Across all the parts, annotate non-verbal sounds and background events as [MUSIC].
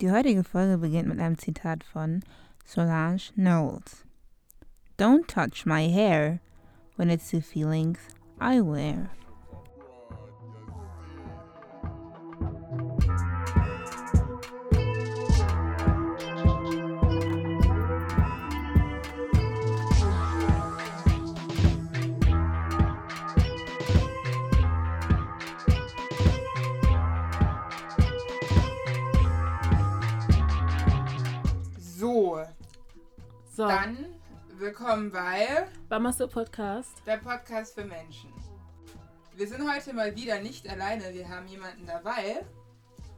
Die heutige Folge beginnt mit einem Zitat von Solange Knowles. Don't touch my hair when it's the feelings I wear. Willkommen bei Bamaster Podcast. der Podcast für Menschen. Wir sind heute mal wieder nicht alleine, wir haben jemanden dabei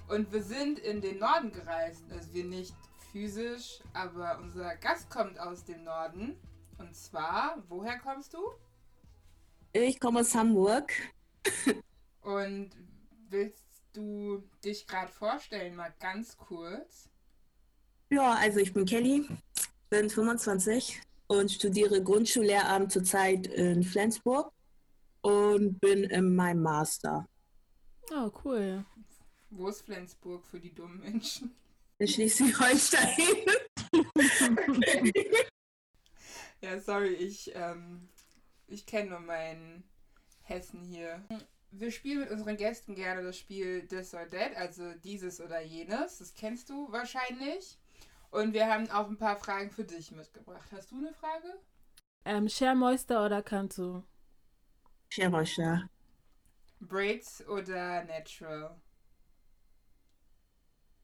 und wir sind in den Norden gereist. Also wir nicht physisch, aber unser Gast kommt aus dem Norden. Und zwar, woher kommst du? Ich komme aus Hamburg. [LAUGHS] Und willst du dich gerade vorstellen, mal ganz kurz? Ja, also ich bin Kelly, bin 25 und studiere Grundschullehramt zurzeit in Flensburg und bin in meinem Master Oh, cool. Wo ist Flensburg für die dummen Menschen? in Schleswig-Holstein. [LAUGHS] Ja, sorry, ich, ähm, ich kenne nur meinen Hessen hier. Wir spielen mit unseren Gästen gerne das Spiel This or That, also dieses oder jenes. Das kennst du wahrscheinlich. Und wir haben auch ein paar Fragen für dich mitgebracht. Hast du eine Frage? Ähm, Schermoister oder Kanto? Scheroscher. Braids oder Natural?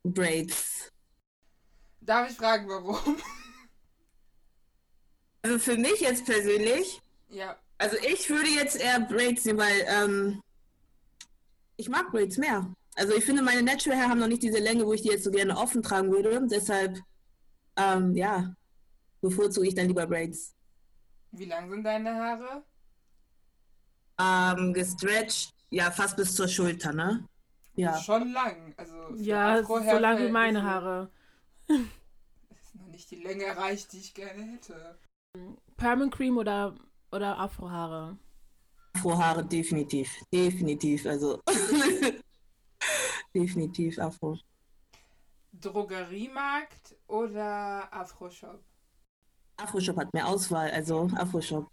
Braids. Darf ich fragen, warum? [LAUGHS] Also für mich jetzt persönlich, ja, also ich würde jetzt eher Braids nehmen, weil ähm, ich mag Braids mehr. Also ich finde, meine Natural Hair haben noch nicht diese Länge, wo ich die jetzt so gerne offen tragen würde. Deshalb, ähm, ja, bevorzuge ich dann lieber Braids. wie lang sind deine Haare? Ähm, gestretched, ja, fast bis zur Schulter, ne? Ja. Schon lang. Also Ja, so lang wie meine Haare. Ist noch nicht die Länge erreicht, die ich gerne hätte. Permanent Cream oder, oder Afrohaare? Afrohaare definitiv. Definitiv, also. [LAUGHS] definitiv Afro. Drogeriemarkt oder Afroshop? Afroshop hat mehr Auswahl, also Afroshop.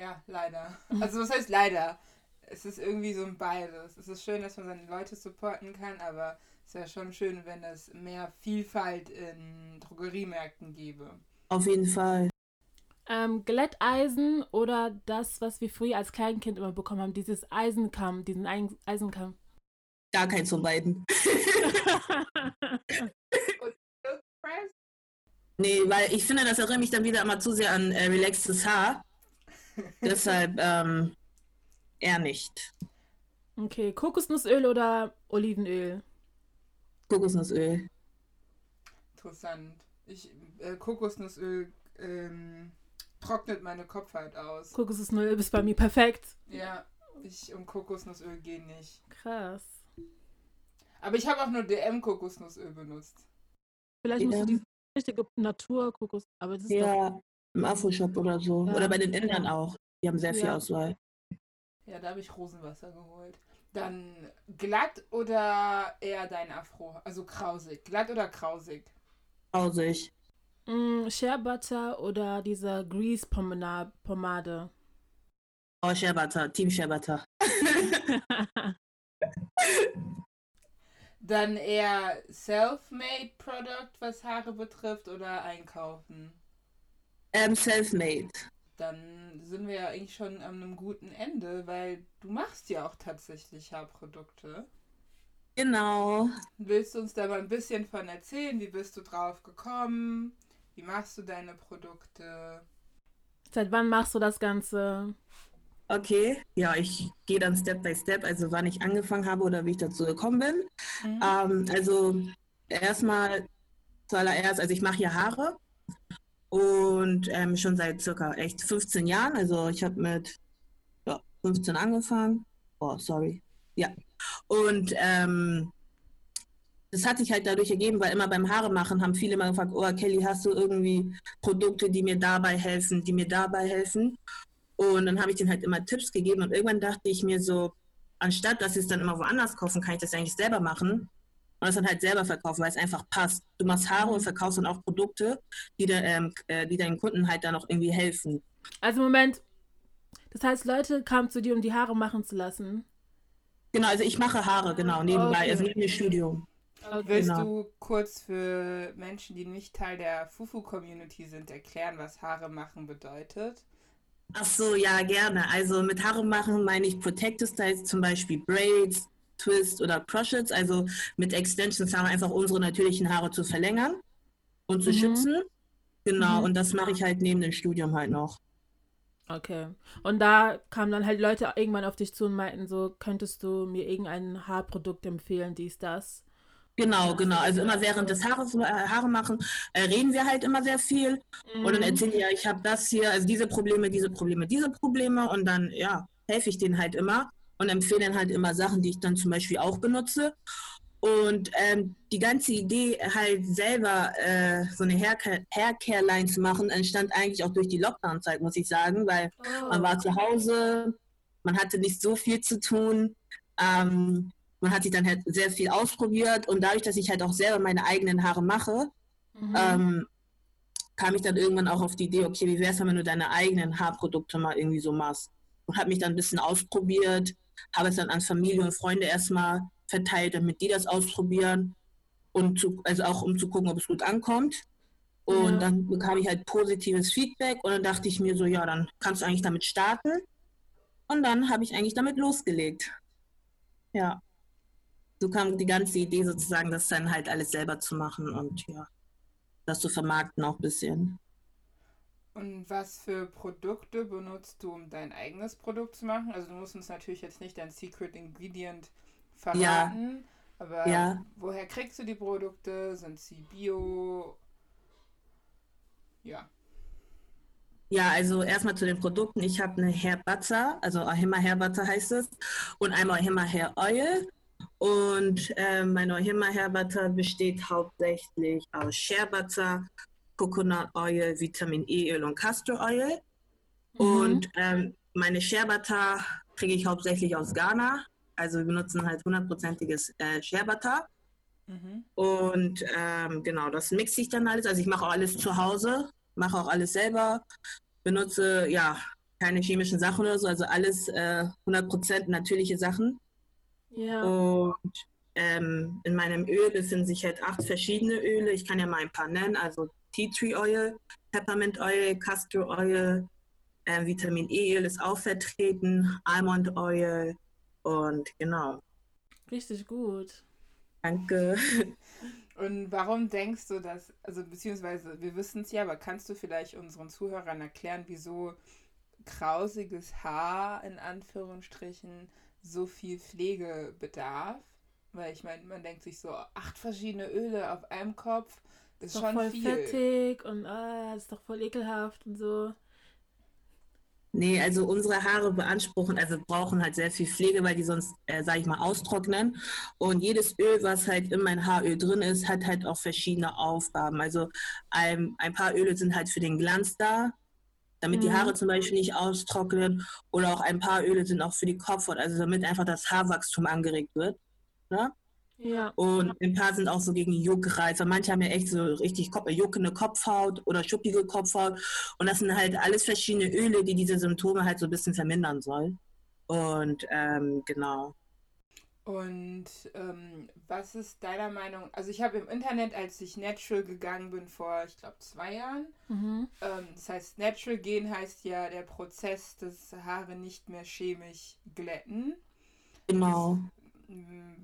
Ja, leider. Also was heißt leider? Es ist irgendwie so ein beides. Es ist schön, dass man seine Leute supporten kann, aber es wäre schon schön, wenn es mehr Vielfalt in Drogeriemärkten gäbe. Auf jeden Fall. Ähm, Glätteisen oder das, was wir früher als Kleinkind immer bekommen haben, dieses Eisenkamm, diesen Eisenkamm. Gar keins von beiden. [LAUGHS] Nee, weil ich finde, das erinnert mich dann wieder immer zu sehr an äh, relaxtes Haar. [LAUGHS] Deshalb ähm, eher nicht. okay, Kokosnussöl oder Olivenöl? Kokosnussöl. Interessant. Ich, äh, Kokosnussöl ähm, trocknet meine Kopfhaut aus. Kokosnussöl ist bei mir perfekt. Ja, ich und Kokosnussöl gehen nicht. Krass. Aber ich habe auch nur DM-Kokosnussöl benutzt. Vielleicht musst du die richtige Naturkokos, aber das ist doch Ja, im Afroshop oder so. Ja. Oder bei den Indern auch. Die haben sehr viel Ja. Auswahl. Ja, da habe ich Rosenwasser geholt. Dann glatt oder eher dein Afro? Also krausig. Glatt oder krausig? Grausig. Mm, Shea Butter oder diese Grease Pomade. Oh, Shea Butter. Team Shea Butter. [LAUGHS] [LAUGHS] [LAUGHS] Dann eher Self-Made Product, was Haare betrifft, oder einkaufen? Ähm, Selfmade. Dann sind wir ja eigentlich schon an einem guten Ende, weil du machst ja auch tatsächlich Haarprodukte. Genau. Willst du uns da mal ein bisschen von erzählen? Wie bist du drauf gekommen? Wie machst du deine Produkte? Seit wann machst du das Ganze? Okay. Ja, ich gehe dann Step by Step, also wann ich angefangen habe oder wie ich dazu gekommen bin. Mhm. Ähm, also erstmal zuallererst, also ich mache hier Haare und ähm, schon seit circa echt 15 Jahren. Also ich habe mit ja, 15 angefangen. Oh, sorry. Ja. Und ähm, das hat sich halt dadurch ergeben, weil immer beim Haare machen haben viele immer gefragt, oh Kelly, hast du irgendwie Produkte, die mir dabei helfen, die mir dabei helfen? Und dann habe ich denen halt immer Tipps gegeben und irgendwann dachte ich mir so, anstatt dass sie es dann immer woanders kaufen, kann ich das eigentlich selber machen. und das dann halt selber verkaufen, weil es einfach passt. Du machst Haare und verkaufst dann auch Produkte, die, de, ähm, äh, die deinen Kunden halt dann auch irgendwie helfen. Also Moment, das heißt, Leute kamen zu dir, um die Haare machen zu lassen. Genau, also ich mache Haare, genau, nebenbei, Okay. also neben dem Studium. Willst Genau. du kurz für Menschen, die nicht Teil der Fufu-Community sind, erklären, was Haare machen bedeutet? Ach so, ja, gerne. Also mit Haare machen meine ich Protective Styles, zum Beispiel Braids, Twist oder Crotchets. Also mit Extensions haben wir einfach unsere natürlichen Haare zu verlängern und zu Mhm. schützen. Genau, Mhm. und das mache ich halt neben dem Studium halt noch. Okay. Und da kamen dann halt Leute irgendwann auf dich zu und meinten so, könntest du mir irgendein Haarprodukt empfehlen, dies, das? Genau, genau. Also immer während des Haares, äh, Haare machen, äh, reden wir halt immer sehr viel. Und dann Mhm. erzählen die ja, ich habe das hier, also diese Probleme, diese Probleme, diese Probleme. Und dann, ja, helfe ich denen halt immer und empfehle dann halt immer Sachen, die ich dann zum Beispiel auch benutze. Und ähm, die ganze Idee, halt selber äh, so eine Haircare- Haircare-Line zu machen, entstand eigentlich auch durch die Lockdown-Zeit, muss ich sagen, weil man war zu Hause, man hatte nicht so viel zu tun. Ähm, man hat sich dann halt sehr viel ausprobiert und dadurch, dass ich halt auch selber meine eigenen Haare mache, Mhm. ähm, kam ich dann irgendwann auch auf die Idee, okay, wie wäre es, wenn du deine eigenen Haarprodukte mal irgendwie so machst? Und habe mich dann ein bisschen ausprobiert, habe es dann an Familie und Freunde erstmal verteilt, damit die das ausprobieren und zu, also auch um zu gucken, ob es gut ankommt. Und Ja. dann bekam ich halt positives Feedback und dann dachte ich mir so, ja, dann kannst du eigentlich damit starten. Und dann habe ich eigentlich damit losgelegt. Ja. So kam die ganze Idee sozusagen, das dann halt alles selber zu machen und ja, das zu vermarkten auch ein bisschen. Und was für Produkte benutzt du, um dein eigenes Produkt zu machen? Also du musst uns natürlich jetzt nicht dein Secret Ingredient verraten, aber Ja. woher kriegst du die Produkte? Sind sie bio? Ja. Ja, also erstmal zu den Produkten. Ich habe eine Hair Butter, also Ahima Hair Butter heißt es, und einmal Ahima Hair Oil. Und ähm, mein Ahima Hair Butter besteht hauptsächlich aus Shea Butter, Coconut Oil, Vitamin E Öl und Castor Oil. Mhm. Und ähm, meine Shea Butter kriege ich hauptsächlich aus Ghana. Also wir benutzen halt hundertprozentiges äh, Shea Butter. Mhm. Und ähm, genau, das mixe ich dann alles. Also ich mache auch alles zu Hause, mache auch alles selber, benutze ja keine chemischen Sachen oder so, also alles äh, 100% natürliche Sachen. Ja. Und ähm, in meinem Öl befinden sich halt acht verschiedene Öle. Ich kann ja mal ein paar nennen, also Tea Tree Oil, Peppermint Oil, Castor Oil, äh, Vitamin E Öl ist auch vertreten, Almond Oil und genau. Richtig gut. Danke. [LAUGHS] Und warum denkst du, dass, also beziehungsweise wir wissen es ja, aber kannst du vielleicht unseren Zuhörern erklären, wieso krausiges Haar in Anführungsstrichen so viel Pflege bedarf? Weil ich meine, man denkt sich so, acht verschiedene Öle auf einem Kopf, das Ist ist doch schon voll viel. fettig und ah, ist doch voll ekelhaft und so. Nee, also unsere Haare beanspruchen, also brauchen halt sehr viel Pflege, weil die sonst, äh, sag ich mal, austrocknen. Und jedes Öl, was halt in mein Haaröl drin ist, hat halt auch verschiedene Aufgaben. Also ein, ein paar Öle sind halt für den Glanz da, damit die Mhm. Haare zum Beispiel nicht austrocknen. Oder auch ein paar Öle sind auch für die Kopfhaut, also damit einfach das Haarwachstum angeregt wird. Ne? Ja. Und ein paar sind auch so gegen Juckreiz. Und manche haben ja echt so richtig Kopf, juckende Kopfhaut oder schuppige Kopfhaut. Und das sind halt alles verschiedene Öle, die diese Symptome halt so ein bisschen vermindern sollen. Und ähm, genau. Und ähm, was ist deiner Meinung? Also ich habe im Internet, als ich natural gegangen bin vor, ich glaube, zwei Jahren, Mhm. ähm, das heißt, natural gehen heißt ja der Prozess, dass Haare nicht mehr chemisch glätten. Genau. Mm,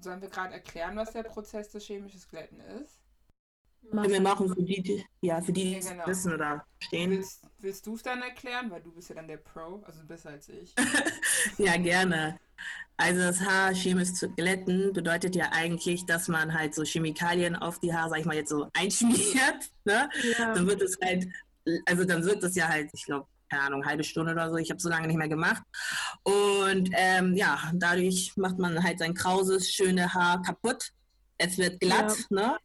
Sollen wir gerade erklären, was der Prozess des chemischen Glätten ist? Mach- Wir machen für die, die ja, für die, die Ja, genau. wissen oder stehen. Willst, willst du es dann erklären? Weil du bist ja dann der Pro, also besser als ich. [LAUGHS] Ja, gerne. Also das Haar chemisch zu glätten bedeutet ja eigentlich, dass man halt so Chemikalien auf die Haare, sag ich mal, jetzt so einschmiert. [LAUGHS] Ne? Ja. dann wird es halt, also dann wirkt es ja halt, ich glaube, keine Ahnung, halbe Stunde oder so. Ich habe so lange nicht mehr gemacht. Und ähm, ja, dadurch macht man halt sein krauses, schöne Haar kaputt. Es wird glatt, ne?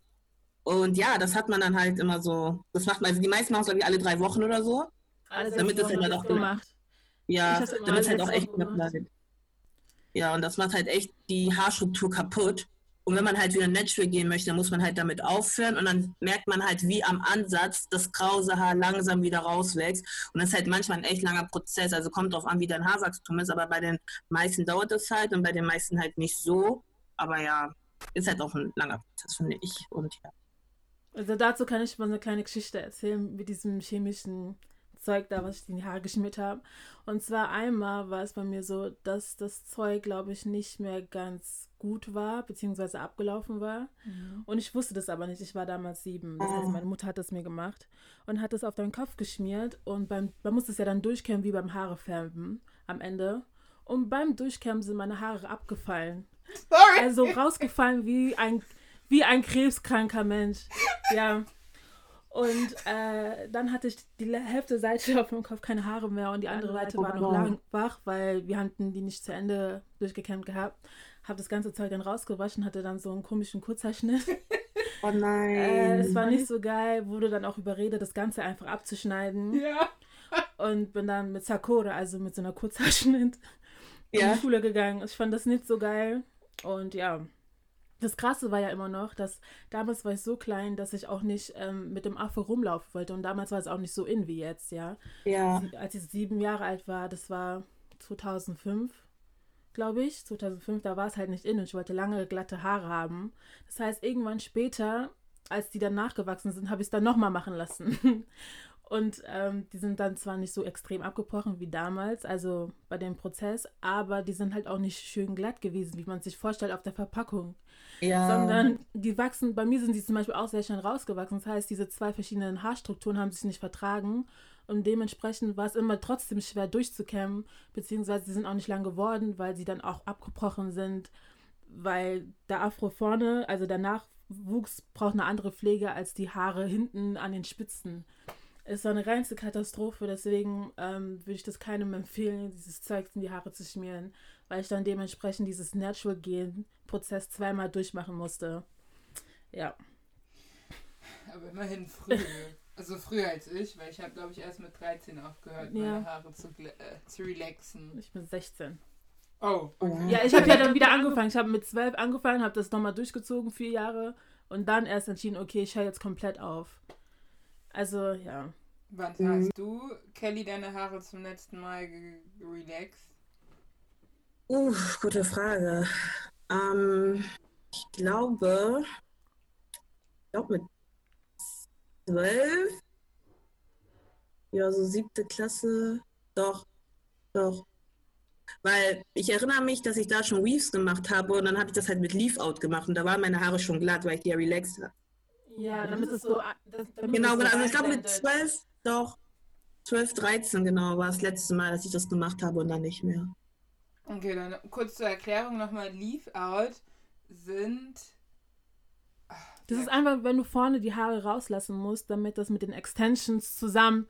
Und ja, das hat man dann halt immer so, das macht man, also die meisten machen es, glaube ich, alle drei Wochen oder so. Alle Damit sechs es halt auch gemacht. Ja, damit es halt auch echt knapp bleibt. Ja, und das macht halt echt die Haarstruktur kaputt. Und wenn man halt wieder natural gehen möchte, dann muss man halt damit aufhören und dann merkt man halt, wie am Ansatz das krause Haar langsam wieder rauswächst. Und das ist halt manchmal ein echt langer Prozess. Also kommt drauf an, wie dein Haarwachstum ist, aber bei den meisten dauert das halt und bei den meisten halt nicht so. Aber ja, ist halt auch ein langer Prozess, finde ich. Und ja. Also dazu kann ich mal eine kleine Geschichte erzählen mit diesem chemischen Zeug da, was ich in die Haare geschmiert habe. Und zwar einmal war es bei mir so, dass das Zeug, glaube ich, nicht mehr ganz gut war, beziehungsweise abgelaufen war. Mhm. Und ich wusste das aber nicht. Ich war damals sieben. Das heißt, meine Mutter hat das mir gemacht und hat es auf deinen Kopf geschmiert. Und beim, man muss es ja dann durchkämmen wie beim Haarefärben am Ende. Und beim Durchkämmen sind meine Haare abgefallen. Sorry. Also rausgefallen wie ein, wie ein krebskranker Mensch. Ja. Und äh, dann hatte ich die Hälfte Seite auf dem Kopf keine Haare mehr und die andere Seite war noch lang wach, weil wir hatten die nicht zu Ende durchgekämmt gehabt. Habe das ganze Zeug dann rausgewaschen, hatte dann so einen komischen Kurzhaarschnitt. [LAUGHS] Oh nein. Äh, es war nicht so geil, wurde dann auch überredet, das Ganze einfach abzuschneiden. Ja. [LAUGHS] Und bin dann mit Sakura, also mit so einer Kurzhaarschnitt, ja. in die Schule gegangen. Ich fand das nicht so geil. Und ja, das Krasse war ja immer noch, dass damals war ich so klein, dass ich auch nicht ähm, mit dem Affe rumlaufen wollte. Und damals war es auch nicht so in wie jetzt, ja. Ja. Als ich sieben Jahre alt war, das war 2005, glaube ich. 2005, da war es halt nicht in und ich wollte lange, glatte Haare haben. Das heißt, irgendwann später, als die dann nachgewachsen sind, habe ich es dann nochmal machen lassen. [LAUGHS] Und ähm, die sind dann zwar nicht so extrem abgebrochen wie damals, also bei dem Prozess, aber die sind halt auch nicht schön glatt gewesen, wie man sich vorstellt auf der Verpackung. Ja. Sondern die wachsen, bei mir sind die zum Beispiel auch sehr schnell rausgewachsen. Das heißt, diese zwei verschiedenen Haarstrukturen haben sich nicht vertragen und dementsprechend war es immer trotzdem schwer durchzukämmen, beziehungsweise sie sind auch nicht lang geworden, weil sie dann auch abgebrochen sind, weil der Afro vorne, also der Nachwuchs braucht eine andere Pflege als die Haare hinten an den Spitzen ist so eine reinste Katastrophe. Deswegen ähm, würde ich das keinem empfehlen, dieses Zeug in die Haare zu schmieren, weil ich dann dementsprechend dieses Natural Gen Prozess zweimal durchmachen musste. Ja. Aber immerhin früh. also früher als ich, weil ich habe, glaube ich, erst mit 13 aufgehört, ja. meine Haare zu, äh, zu relaxen. Ich bin 16. Oh, okay. Ja, ich habe ja dann wieder angefangen. Ich habe mit 12 angefangen, habe das nochmal durchgezogen, vier Jahre. Und dann erst entschieden, okay, ich höre jetzt komplett auf. Also, ja. Wann mhm. hast du, Kelly, deine Haare zum letzten Mal relaxed? Uh, gute Frage. Ähm, ich glaube, ich glaube mit zwölf, ja, so siebte Klasse, doch, doch. Weil ich erinnere mich, dass ich da schon Weaves gemacht habe und dann habe ich das halt mit Leaf Out gemacht und da waren meine Haare schon glatt, weil ich die ja relaxed habe. Ja, damit es so. Das, genau, genau. Also ich glaube mit 12, doch. 12, 13 genau war das letzte Mal, dass ich das gemacht habe und dann nicht mehr. Okay, dann kurz zur Erklärung nochmal. Leave Out sind. Das ist einfach, wenn du vorne die Haare rauslassen musst, damit das mit den Extensions zusammen,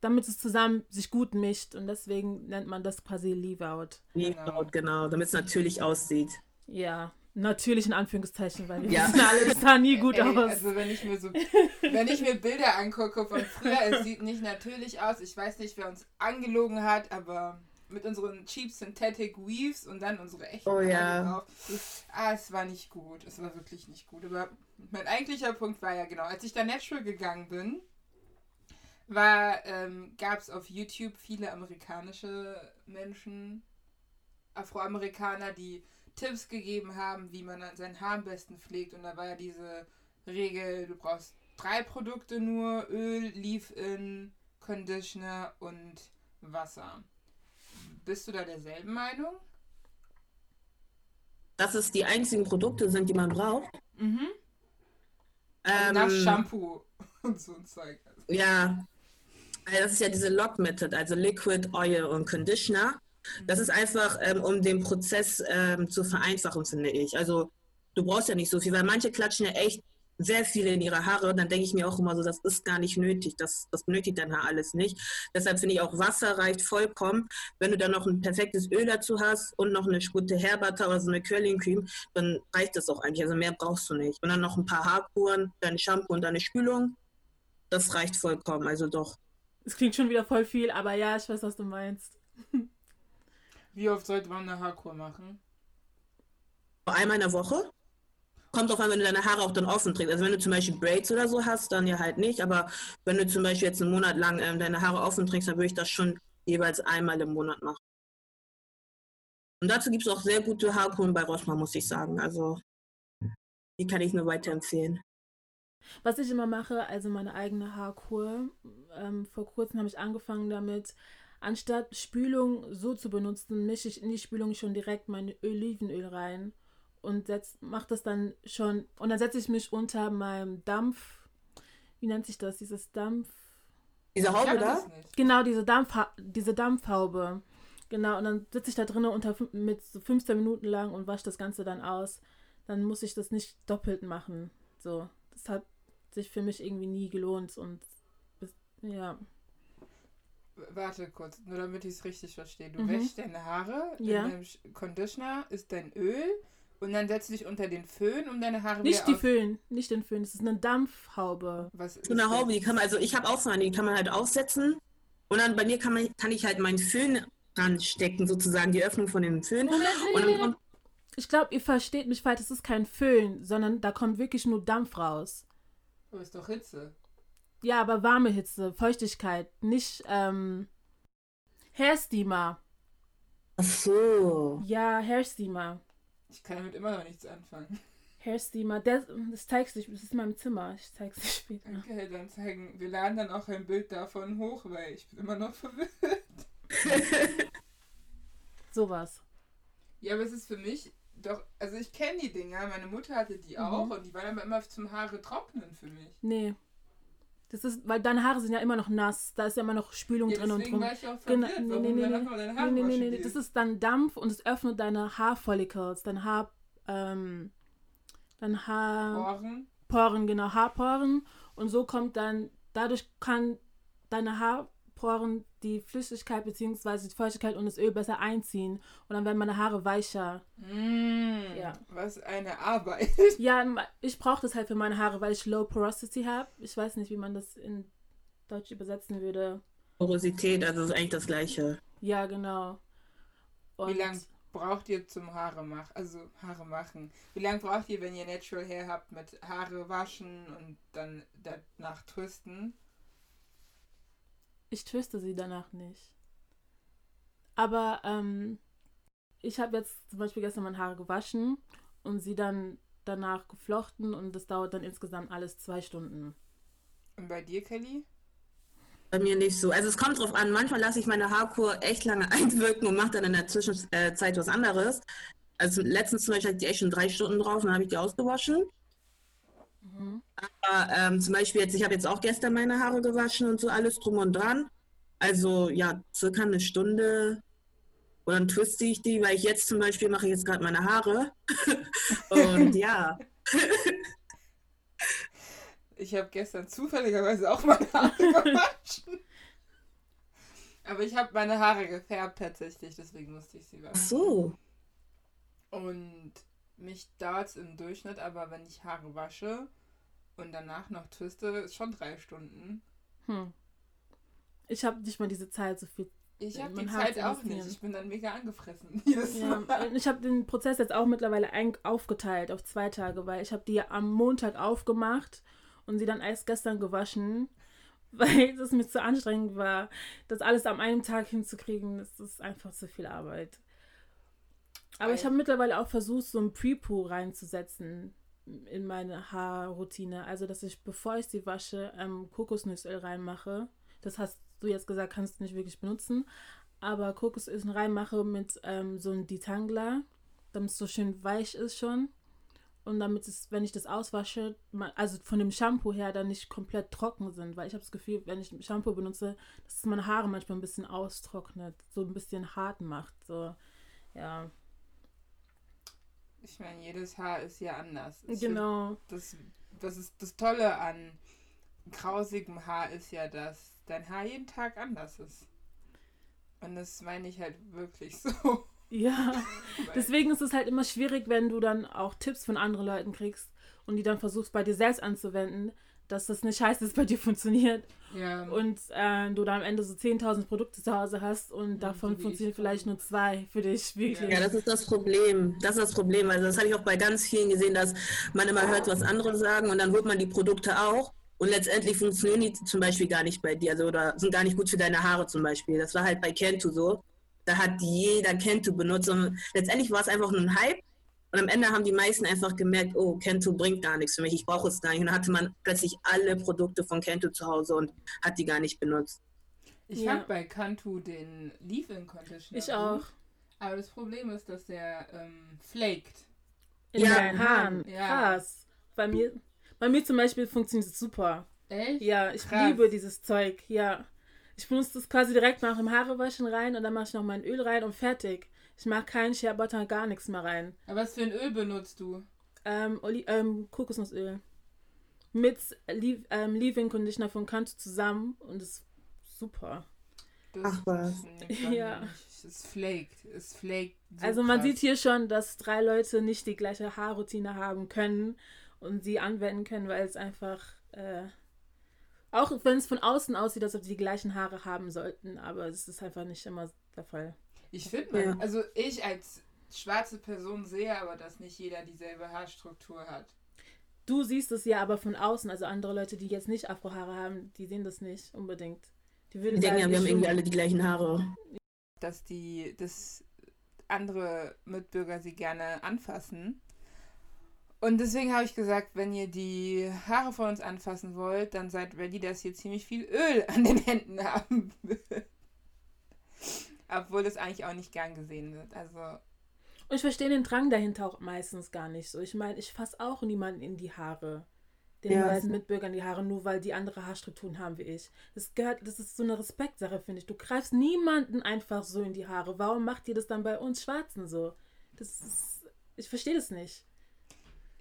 damit es zusammen sich gut mischt und deswegen nennt man das quasi Leave Out. Leave genau. Out, genau, damit es natürlich aussieht. Ja, Natürlich in Anführungszeichen, weil wir ja. wissen alle, das sah nie gut Ey, aus. Also wenn ich mir so, [LAUGHS] wenn ich mir Bilder angucke von früher, es sieht nicht natürlich aus. Ich weiß nicht, wer uns angelogen hat, aber mit unseren cheap synthetic Weaves und dann unsere echten oh, ja. drauf. Ah, es war nicht gut. Es war wirklich nicht gut. Aber mein eigentlicher Punkt war ja genau, als ich da natural gegangen bin, war, ähm, gab es auf YouTube viele amerikanische Menschen, Afroamerikaner, die Tipps gegeben haben, wie man sein Haar am besten pflegt. Und da war ja diese Regel, du brauchst drei Produkte nur, Öl, Leave-In, Conditioner und Wasser. Bist du da derselben Meinung? Dass es die einzigen Produkte sind, die man braucht? Mhm. Also ähm, nach Shampoo [LAUGHS] und so ein Zeug. Ja, das ist ja diese Lock-Method, also Liquid, Oil und Conditioner. Das ist einfach, ähm, um den Prozess ähm, zu vereinfachen, finde ich. Also du brauchst ja nicht so viel, weil manche klatschen ja echt sehr viele in ihre Haare. Dann denke ich mir auch immer so, das ist gar nicht nötig. Das, das benötigt dein Haar alles nicht. Deshalb finde ich auch Wasser reicht vollkommen. Wenn du dann noch ein perfektes Öl dazu hast und noch eine gute Hairbutter oder so eine Curling Cream, dann reicht das auch eigentlich. Also mehr brauchst du nicht. Und dann noch ein paar Haarkuren, dein Shampoo und deine Spülung. Das reicht vollkommen. Also doch. Es klingt schon wieder voll viel, aber ja, ich weiß, was du meinst. [LAUGHS] Wie oft sollte man eine Haarkur machen? Einmal in der Woche. kommt drauf an, wenn du deine Haare auch dann offen trägst. Also wenn du zum Beispiel Braids oder so hast, dann ja halt nicht. Aber wenn du zum Beispiel jetzt einen Monat lang ähm, deine Haare offen trägst, dann würde ich das schon jeweils einmal im Monat machen. Und dazu gibt es auch sehr gute Haarkuren bei Rossmann, muss ich sagen. Also die kann ich nur weiterempfehlen. Was ich immer mache, also meine eigene Haarkur. Ähm, vor kurzem habe ich angefangen damit, anstatt Spülung so zu benutzen, mische ich in die Spülung schon direkt mein Olivenöl rein und mache das dann schon. Und dann setze ich mich unter meinem Dampf. Wie nennt sich das? Dieses Dampf. Diese Haube da? Genau, diese, Dampf, diese Dampfhaube. Genau, und dann sitze ich da drinnen unter mit so 15 Minuten lang und wasche das Ganze dann aus. Dann muss ich das nicht doppelt machen. So, das hat sich für mich irgendwie nie gelohnt und ja. Warte kurz, nur damit ich es richtig verstehe. Du mhm. wäschst deine Haare, ja. in deinem Conditioner ist dein Öl und dann setzt du dich unter den Föhn, um deine Haare Nicht die Föhn, nicht den Föhn, das ist eine Dampfhaube. Was ist so eine Haube, die kann man, also ich habe auch so eine, die kann man halt aufsetzen und dann bei mir kann, man, kann ich halt meinen Föhn ranstecken, sozusagen die Öffnung von dem Föhn. Und dann kommt ich glaube, ihr versteht mich falsch, es ist kein Föhn, sondern da kommt wirklich nur Dampf raus. Aber ist doch Hitze. Ja, aber warme Hitze, Feuchtigkeit, nicht ähm, Hairsteamer. Ach so. Ja, Hairsteamer. Ich kann damit immer noch nichts anfangen. Hairsteamer, das, das zeigst du, das ist in meinem Zimmer, ich zeig's dir später. Okay, dann zeigen, wir laden dann auch ein Bild davon hoch, weil ich bin immer noch [LAUGHS] verwirrt. Sowas. Ja, aber es ist für mich doch, also ich kenne die Dinger, meine Mutter hatte die mhm. auch und die waren aber immer zum Haare trocknen für mich. Nee. Das ist, weil deine Haare sind ja immer noch nass, da ist ja immer noch Spülung ja, drin und drum. War ich auch genau, nee, nee, nee, nee, nee, nee, nee, das ist dann Dampf und es öffnet deine Haarfollicles, dein Haar, ähm, dein Haar. Poren. Poren, genau, Haarporen. Und so kommt dann, dadurch kann deine Haar, Poren die Flüssigkeit bzw. die Feuchtigkeit und das Öl besser einziehen und dann werden meine Haare weicher. Mm, ja. Was eine Arbeit. Ja, ich brauche das halt für meine Haare, weil ich Low Porosity habe. Ich weiß nicht, wie man das in Deutsch übersetzen würde. Porosität, also ist eigentlich das gleiche. Ja, genau. Und wie lange braucht ihr zum Haare machen? Also Haare machen. Wie lange braucht ihr, wenn ihr Natural Hair habt mit Haare waschen und dann danach twisten? Ich twiste sie danach nicht. Aber ähm, ich habe jetzt zum Beispiel gestern meine Haare gewaschen und sie dann danach geflochten und das dauert dann insgesamt alles zwei Stunden. Und bei dir, Kelly? Bei mir nicht so. Also es kommt drauf an. Manchmal lasse ich meine Haarkur echt lange [LAUGHS] einwirken und mache dann in der Zwischenzeit was anderes. Also letztens zum Beispiel hatte ich echt schon drei Stunden drauf und dann habe ich die ausgewaschen. Mhm. Aber ähm, zum Beispiel jetzt, ich habe jetzt auch gestern meine Haare gewaschen und so alles drum und dran. Also ja, circa eine Stunde. Und dann twiste ich die, weil ich jetzt zum Beispiel mache ich jetzt gerade meine Haare. [LAUGHS] und ja. [LAUGHS] ich habe gestern zufälligerweise auch meine Haare [LAUGHS] gewaschen. Aber ich habe meine Haare gefärbt tatsächlich, deswegen musste ich sie waschen. Ach so. Und mich dauert es im Durchschnitt, aber wenn ich Haare wasche und danach noch twiste, ist schon drei Stunden. Hm. Ich habe nicht mal diese Zeit so viel. Ich habe die Zeit auch nicht. Ich bin dann mega angefressen. [LAUGHS] Ja, ich habe den Prozess jetzt auch mittlerweile aufgeteilt auf zwei Tage, weil ich habe die am Montag aufgemacht und sie dann erst gestern gewaschen, [LAUGHS] weil es mir zu anstrengend war, das alles am einen Tag hinzukriegen. Das ist einfach zu viel Arbeit. Aber ich habe mittlerweile auch versucht, so ein Pre-Poo reinzusetzen in meine Haarroutine. Also, dass ich, bevor ich sie wasche, ähm, Kokosnussöl reinmache. Das hast du jetzt gesagt, kannst du nicht wirklich benutzen. Aber Kokosöl reinmache mit ähm, so einem Detangler, damit es so schön weich ist schon. Und damit es, wenn ich das auswasche, also von dem Shampoo her dann nicht komplett trocken sind. Weil ich habe das Gefühl, wenn ich Shampoo benutze, dass es meine Haare manchmal ein bisschen austrocknet, so ein bisschen hart macht. So, ja. Ich meine, jedes Haar ist ja anders. Ich genau. Das, das ist das Tolle an krausigem Haar ist ja, dass dein Haar jeden Tag anders ist. Und das meine ich halt wirklich so. Ja, [LAUGHS] deswegen ist es halt immer schwierig, wenn du dann auch Tipps von anderen Leuten kriegst und die dann versuchst bei dir selbst anzuwenden, dass das nicht heißt, dass es bei dir funktioniert. Ja. Und äh, du dann am Ende so 10.000 Produkte zu Hause hast und davon so funktionieren ich vielleicht nur zwei für dich, wirklich. Ja, das ist das Problem. Das ist das Problem. Also das habe ich auch bei ganz vielen gesehen, dass man immer hört, was andere sagen und dann holt man die Produkte auch und letztendlich funktionieren die zum Beispiel gar nicht bei dir, also oder sind gar nicht gut für deine Haare zum Beispiel. Das war halt bei Kentu so. Da hat jeder Kentu benutzt und letztendlich war es einfach nur ein Hype und am Ende haben die meisten einfach gemerkt, oh, Kento bringt gar nichts für mich, ich brauche es gar nicht. Und dann hatte man plötzlich alle Produkte von Kento zu Hause und hat die gar nicht benutzt. Ich Ja. habe bei Kantu den Leave-In Conditioner. Ich auch. Aber das Problem ist, dass der ähm, flaked. In Ja. deinen Haaren. Ja. Krass. Bei mir, bei mir zum Beispiel funktioniert es super. Echt? Ja, ich Krass. liebe dieses Zeug. Ja. Ich benutze das quasi direkt nach dem Haarewaschen rein und dann mache ich noch mein Öl rein und fertig. Ich mache keinen Shea Butter, gar nichts mehr rein. Aber was für ein Öl benutzt du? Ähm, Oli ähm, Kokosnussöl. Mit Leave- ähm, Leave-In Conditioner von Kanto zusammen und es ist super. Das Ach, was. Ja. nicht. Es flaked. Es flaked. So also man krass. sieht hier schon, dass drei Leute nicht die gleiche Haarroutine haben können und sie anwenden können, weil es einfach, äh, auch wenn es von außen aussieht, als ob sie die gleichen Haare haben sollten, aber es ist einfach nicht immer der Fall. Ich finde, Ja. also ich als schwarze Person sehe aber, dass nicht jeder dieselbe Haarstruktur hat. Du siehst es ja aber von außen, also andere Leute, die jetzt nicht Afrohaare haben, die sehen das nicht unbedingt. Die würden Die denken ja, wir haben irgendwie alle die gleichen Haare. Dass die, dass andere Mitbürger sie gerne anfassen. Und deswegen habe ich gesagt, wenn ihr die Haare von uns anfassen wollt, dann seid ready, dass ihr ziemlich viel Öl an den Händen haben wird. [LAUGHS] Obwohl das eigentlich auch nicht gern gesehen wird. Also, Und ich verstehe den Drang dahinter auch meistens gar nicht so. Ich meine, ich fasse auch niemanden in die Haare. Den Ja. weißen Mitbürgern die Haare, nur weil die andere Haarstrukturen haben wie ich. Das gehört, das ist so eine Respektsache, finde ich. Du greifst niemanden einfach so in die Haare. Warum macht ihr das dann bei uns Schwarzen so? Das ist, ich verstehe das nicht.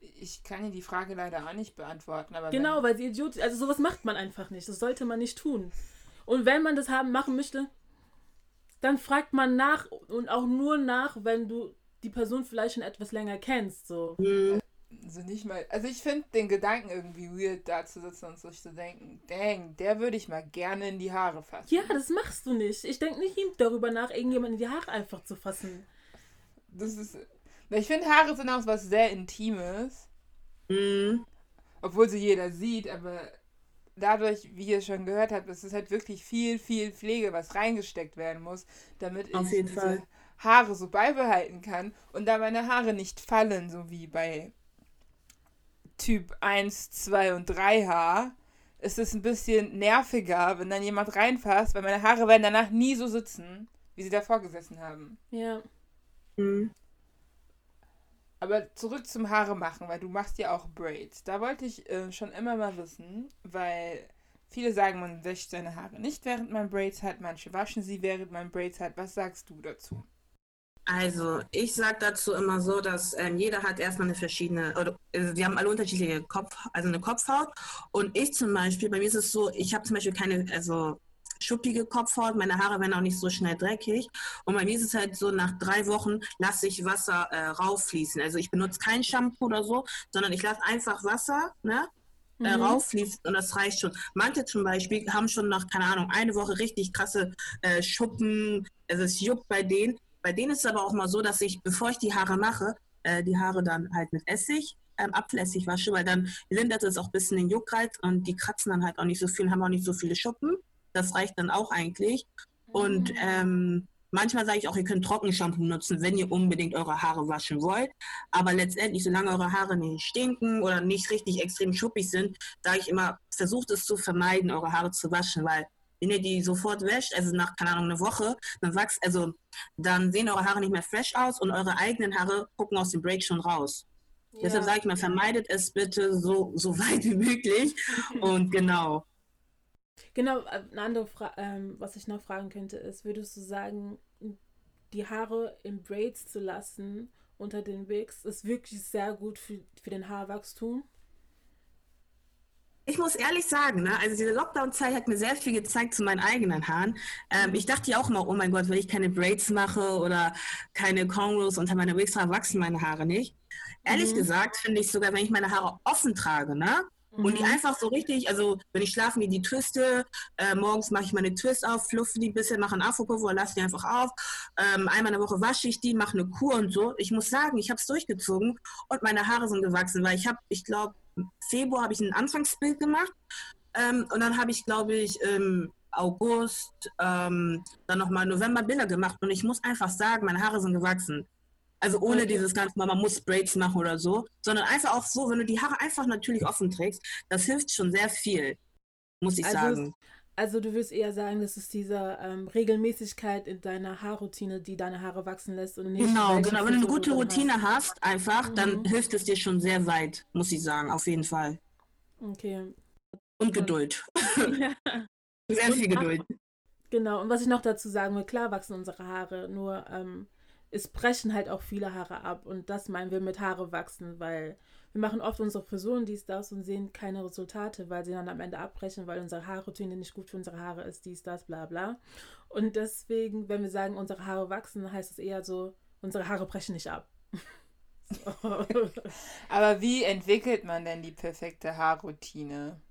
ich kann dir die Frage leider auch nicht beantworten. Aber Genau, weil sie Idiot, also sowas macht man einfach nicht. Das sollte man nicht tun. Und wenn man das haben machen möchte, dann fragt man nach und auch nur nach, wenn du die Person vielleicht schon etwas länger kennst. So. Hm, so nicht mal. Also ich finde den Gedanken irgendwie weird, da zu sitzen und sich zu denken, dang, der würde ich mal gerne in die Haare fassen. Ja, das machst du nicht. Ich denke nicht darüber nach, irgendjemanden in die Haare einfach zu fassen. Das ist. Ich finde, Haare sind auch was sehr Intimes, hm, obwohl sie jeder sieht, aber dadurch, wie ihr schon gehört habt, es ist halt wirklich viel, viel Pflege, was reingesteckt werden muss, damit Auf ich jeden diese Fall. Haare so beibehalten kann und da meine Haare nicht fallen, so wie bei Typ 1, 2 und 3 Haar, ist es ein bisschen nerviger, wenn dann jemand reinfasst, weil meine Haare werden danach nie so sitzen, wie sie davor gesessen haben. Ja. hm. Aber zurück zum Haare machen, weil du machst ja auch Braids. Da wollte ich äh, schon immer mal wissen, weil viele sagen, man wäscht seine Haare nicht, während man Braids hat. Manche waschen sie, während man Braids hat. Was sagst du dazu? Also, ich sage dazu immer so, dass ähm, jeder hat erstmal eine verschiedene, oder äh, wir haben alle unterschiedliche Kopf, also eine Kopfhaut. Und ich zum Beispiel, bei mir ist es so, ich habe zum Beispiel keine, also schuppige Kopfhaut, meine Haare werden auch nicht so schnell dreckig. Und bei mir ist es halt so, nach drei Wochen lasse ich Wasser äh, rauffließen. Also ich benutze kein Shampoo oder so, sondern ich lasse einfach Wasser, ne? Äh, Mhm. rauffließen und das reicht schon. Manche zum Beispiel haben schon nach, keine Ahnung, eine Woche richtig krasse äh, Schuppen, also es juckt bei denen. Bei denen ist es aber auch mal so, dass ich, bevor ich die Haare mache, äh, die Haare dann halt mit Essig, ähm, Apfelessig wasche, weil dann lindert es auch ein bisschen den Juckreiz und die kratzen dann halt auch nicht so viel, haben auch nicht so viele Schuppen. Das reicht dann auch eigentlich. Und ähm, manchmal sage ich auch, ihr könnt Trockenshampoo nutzen, wenn ihr unbedingt eure Haare waschen wollt. Aber letztendlich, solange eure Haare nicht stinken oder nicht richtig extrem schuppig sind, sage ich immer, versucht es zu vermeiden, eure Haare zu waschen, weil wenn ihr die sofort wäscht, also nach, keine Ahnung, einer Woche, dann wächst, also dann sehen eure Haare nicht mehr fresh aus und eure eigenen Haare gucken aus dem Break schon raus. Deshalb sage ich mal, vermeidet es bitte so, so [LAUGHS] weit wie möglich. Und genau. Genau, äh, eine andere Frage, ähm, was ich noch fragen könnte, ist, würdest du sagen, die Haare in Braids zu lassen unter den Wigs ist wirklich sehr gut für, für den Haarwachstum? ich muss ehrlich sagen, ne, also diese Lockdown-Zeit hat mir sehr viel gezeigt zu meinen eigenen Haaren. Ähm, ich dachte ja auch immer, oh mein Gott, wenn ich keine Braids mache oder keine Cornrows unter meiner Wigs wachsen meine Haare nicht. Ehrlich mhm. gesagt finde ich sogar, wenn ich meine Haare offen trage, ne? Mhm. Und die mhm. einfach so richtig, also wenn ich schlafe, mir die Twiste, äh, morgens mache ich meine Twist auf, fluffe die ein bisschen, mache einen Afro-Pulver, lasse die einfach auf. Ähm, einmal in der Woche wasche ich die, mache eine Kur und so. Ich muss sagen, ich habe es durchgezogen und meine Haare sind gewachsen, weil ich habe, ich glaube, Februar habe ich ein Anfangsbild gemacht ähm, und dann habe ich, glaube ich, im August, ähm, dann nochmal November Bilder gemacht und ich muss einfach sagen, meine Haare sind gewachsen. Also ohne dieses ganze Mal, man muss Braids machen oder so, sondern einfach auch so, wenn du die Haare einfach natürlich offen trägst, das hilft schon sehr viel, muss ich also sagen. Also du willst eher sagen, dass es diese ähm, Regelmäßigkeit in deiner Haarroutine, die deine Haare wachsen lässt und nicht. Genau, genau. Wenn du eine gute Routine hast, hast einfach, mhm. dann hilft es dir schon sehr weit, muss ich sagen, auf jeden Fall. Okay. Und Geduld. Ja. [LAUGHS] [LAUGHS] sehr viel Geduld. Genau, und was ich noch dazu sagen will, klar wachsen unsere Haare, nur ähm, es brechen halt auch viele Haare ab und das meinen wir mit Haare wachsen, weil wir machen oft unsere Frisuren dies, das und sehen keine Resultate, weil sie dann am Ende abbrechen, weil unsere Haarroutine nicht gut für unsere Haare ist, dies, das, bla bla. Und deswegen, wenn wir sagen, unsere Haare wachsen, heißt es eher so, unsere Haare brechen nicht ab. [LAUGHS] Aber wie entwickelt man denn die perfekte Haarroutine?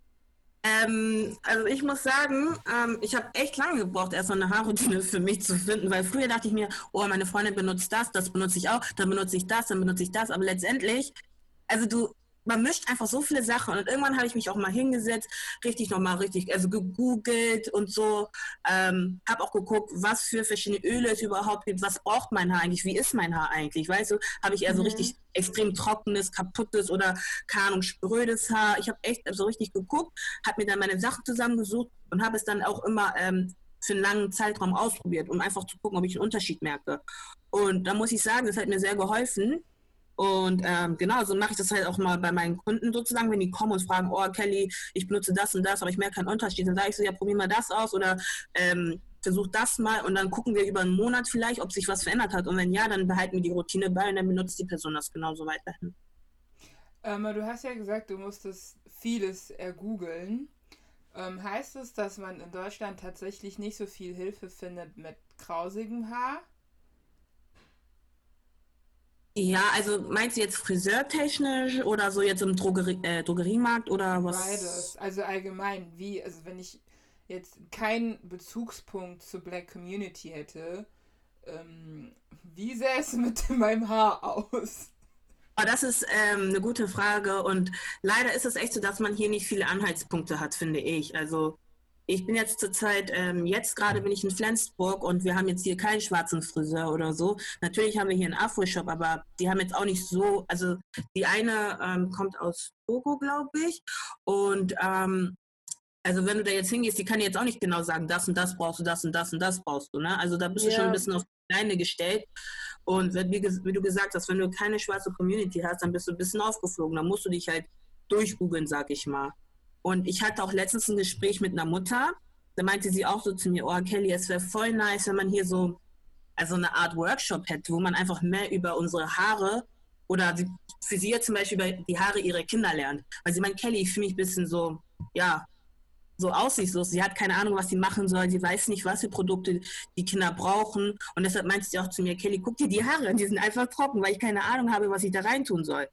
Ähm, also ich muss sagen, ähm, ich habe echt lange gebraucht, erst so eine Haarroutine für mich zu finden, weil früher dachte ich mir, oh, meine Freundin benutzt das, das benutze ich auch, dann benutze ich das, dann benutze ich das, aber letztendlich also du, man mischt einfach so viele Sachen und irgendwann habe ich mich auch mal hingesetzt, richtig nochmal richtig, also gegoogelt und so, ähm, habe auch geguckt, was für verschiedene Öle es überhaupt gibt, was braucht mein Haar eigentlich, wie ist mein Haar eigentlich, weißt du, habe ich eher so mhm. richtig extrem trockenes, kaputtes oder keine Ahnung, sprödes Haar. Ich habe echt so richtig geguckt, habe mir dann meine Sachen zusammengesucht und habe es dann auch immer ähm, für einen langen Zeitraum ausprobiert, um einfach zu gucken, ob ich einen Unterschied merke. Und da muss ich sagen, das hat mir sehr geholfen, und ähm, genau, so mache ich das halt auch mal bei meinen Kunden sozusagen, wenn die kommen und fragen, oh Kelly, ich benutze das und das, aber ich merke keinen Unterschied. Dann sage ich so, ja, probier mal das aus oder ähm, versuch das mal und dann gucken wir über einen Monat vielleicht, ob sich was verändert hat. Und wenn ja, dann behalten wir die Routine bei und dann benutzt die Person das genauso weiterhin. Ähm, du hast ja gesagt, du musstest vieles ergoogeln. Ähm, heißt es, dass man in Deutschland tatsächlich nicht so viel Hilfe findet mit krausigem Haar? Ja, also meinst du jetzt friseurtechnisch oder so jetzt im Drogerie, äh, Drogeriemarkt oder was? Beides. Also allgemein, wie, also wenn ich jetzt keinen Bezugspunkt zur Black Community hätte, ähm, wie sähe es mit [LAUGHS] meinem Haar aus? Oh, das ist ähm, eine gute Frage und leider ist es echt so, dass man hier nicht viele Anhaltspunkte hat, finde ich. Also ich bin jetzt zurzeit, ähm, jetzt gerade bin ich in Flensburg und wir haben jetzt hier keinen schwarzen Friseur oder so. Natürlich haben wir hier einen Afro-Shop, aber die haben jetzt auch nicht so, also die eine ähm, kommt aus Togo, glaube ich. Und ähm, also wenn du da jetzt hingehst, die kann jetzt auch nicht genau sagen, das und das brauchst du, das und das und das brauchst du. Ne? Also da bist du schon ein bisschen auf die Beine gestellt. Und wenn, wie, wie, du gesagt hast, wenn du keine schwarze Community hast, dann bist du ein bisschen aufgeflogen. Dann musst du dich halt durchgoogeln, sag ich mal. Und ich hatte auch letztens ein Gespräch mit einer Mutter. Da meinte sie auch so zu mir, oh Kelly, es wäre voll nice, wenn man hier so also eine Art Workshop hätte, wo man einfach mehr über unsere Haare oder für sie jetzt zum Beispiel über die Haare ihrer Kinder lernt. Weil sie meint, Kelly, ich fühle mich ein bisschen so, ja, so aussichtslos. Sie hat keine Ahnung, was sie machen soll. Sie weiß nicht, was für Produkte die Kinder brauchen. Und deshalb meinte sie auch zu mir, Kelly, guck dir die Haare an, die sind einfach trocken, weil ich keine Ahnung habe, was ich da reintun soll.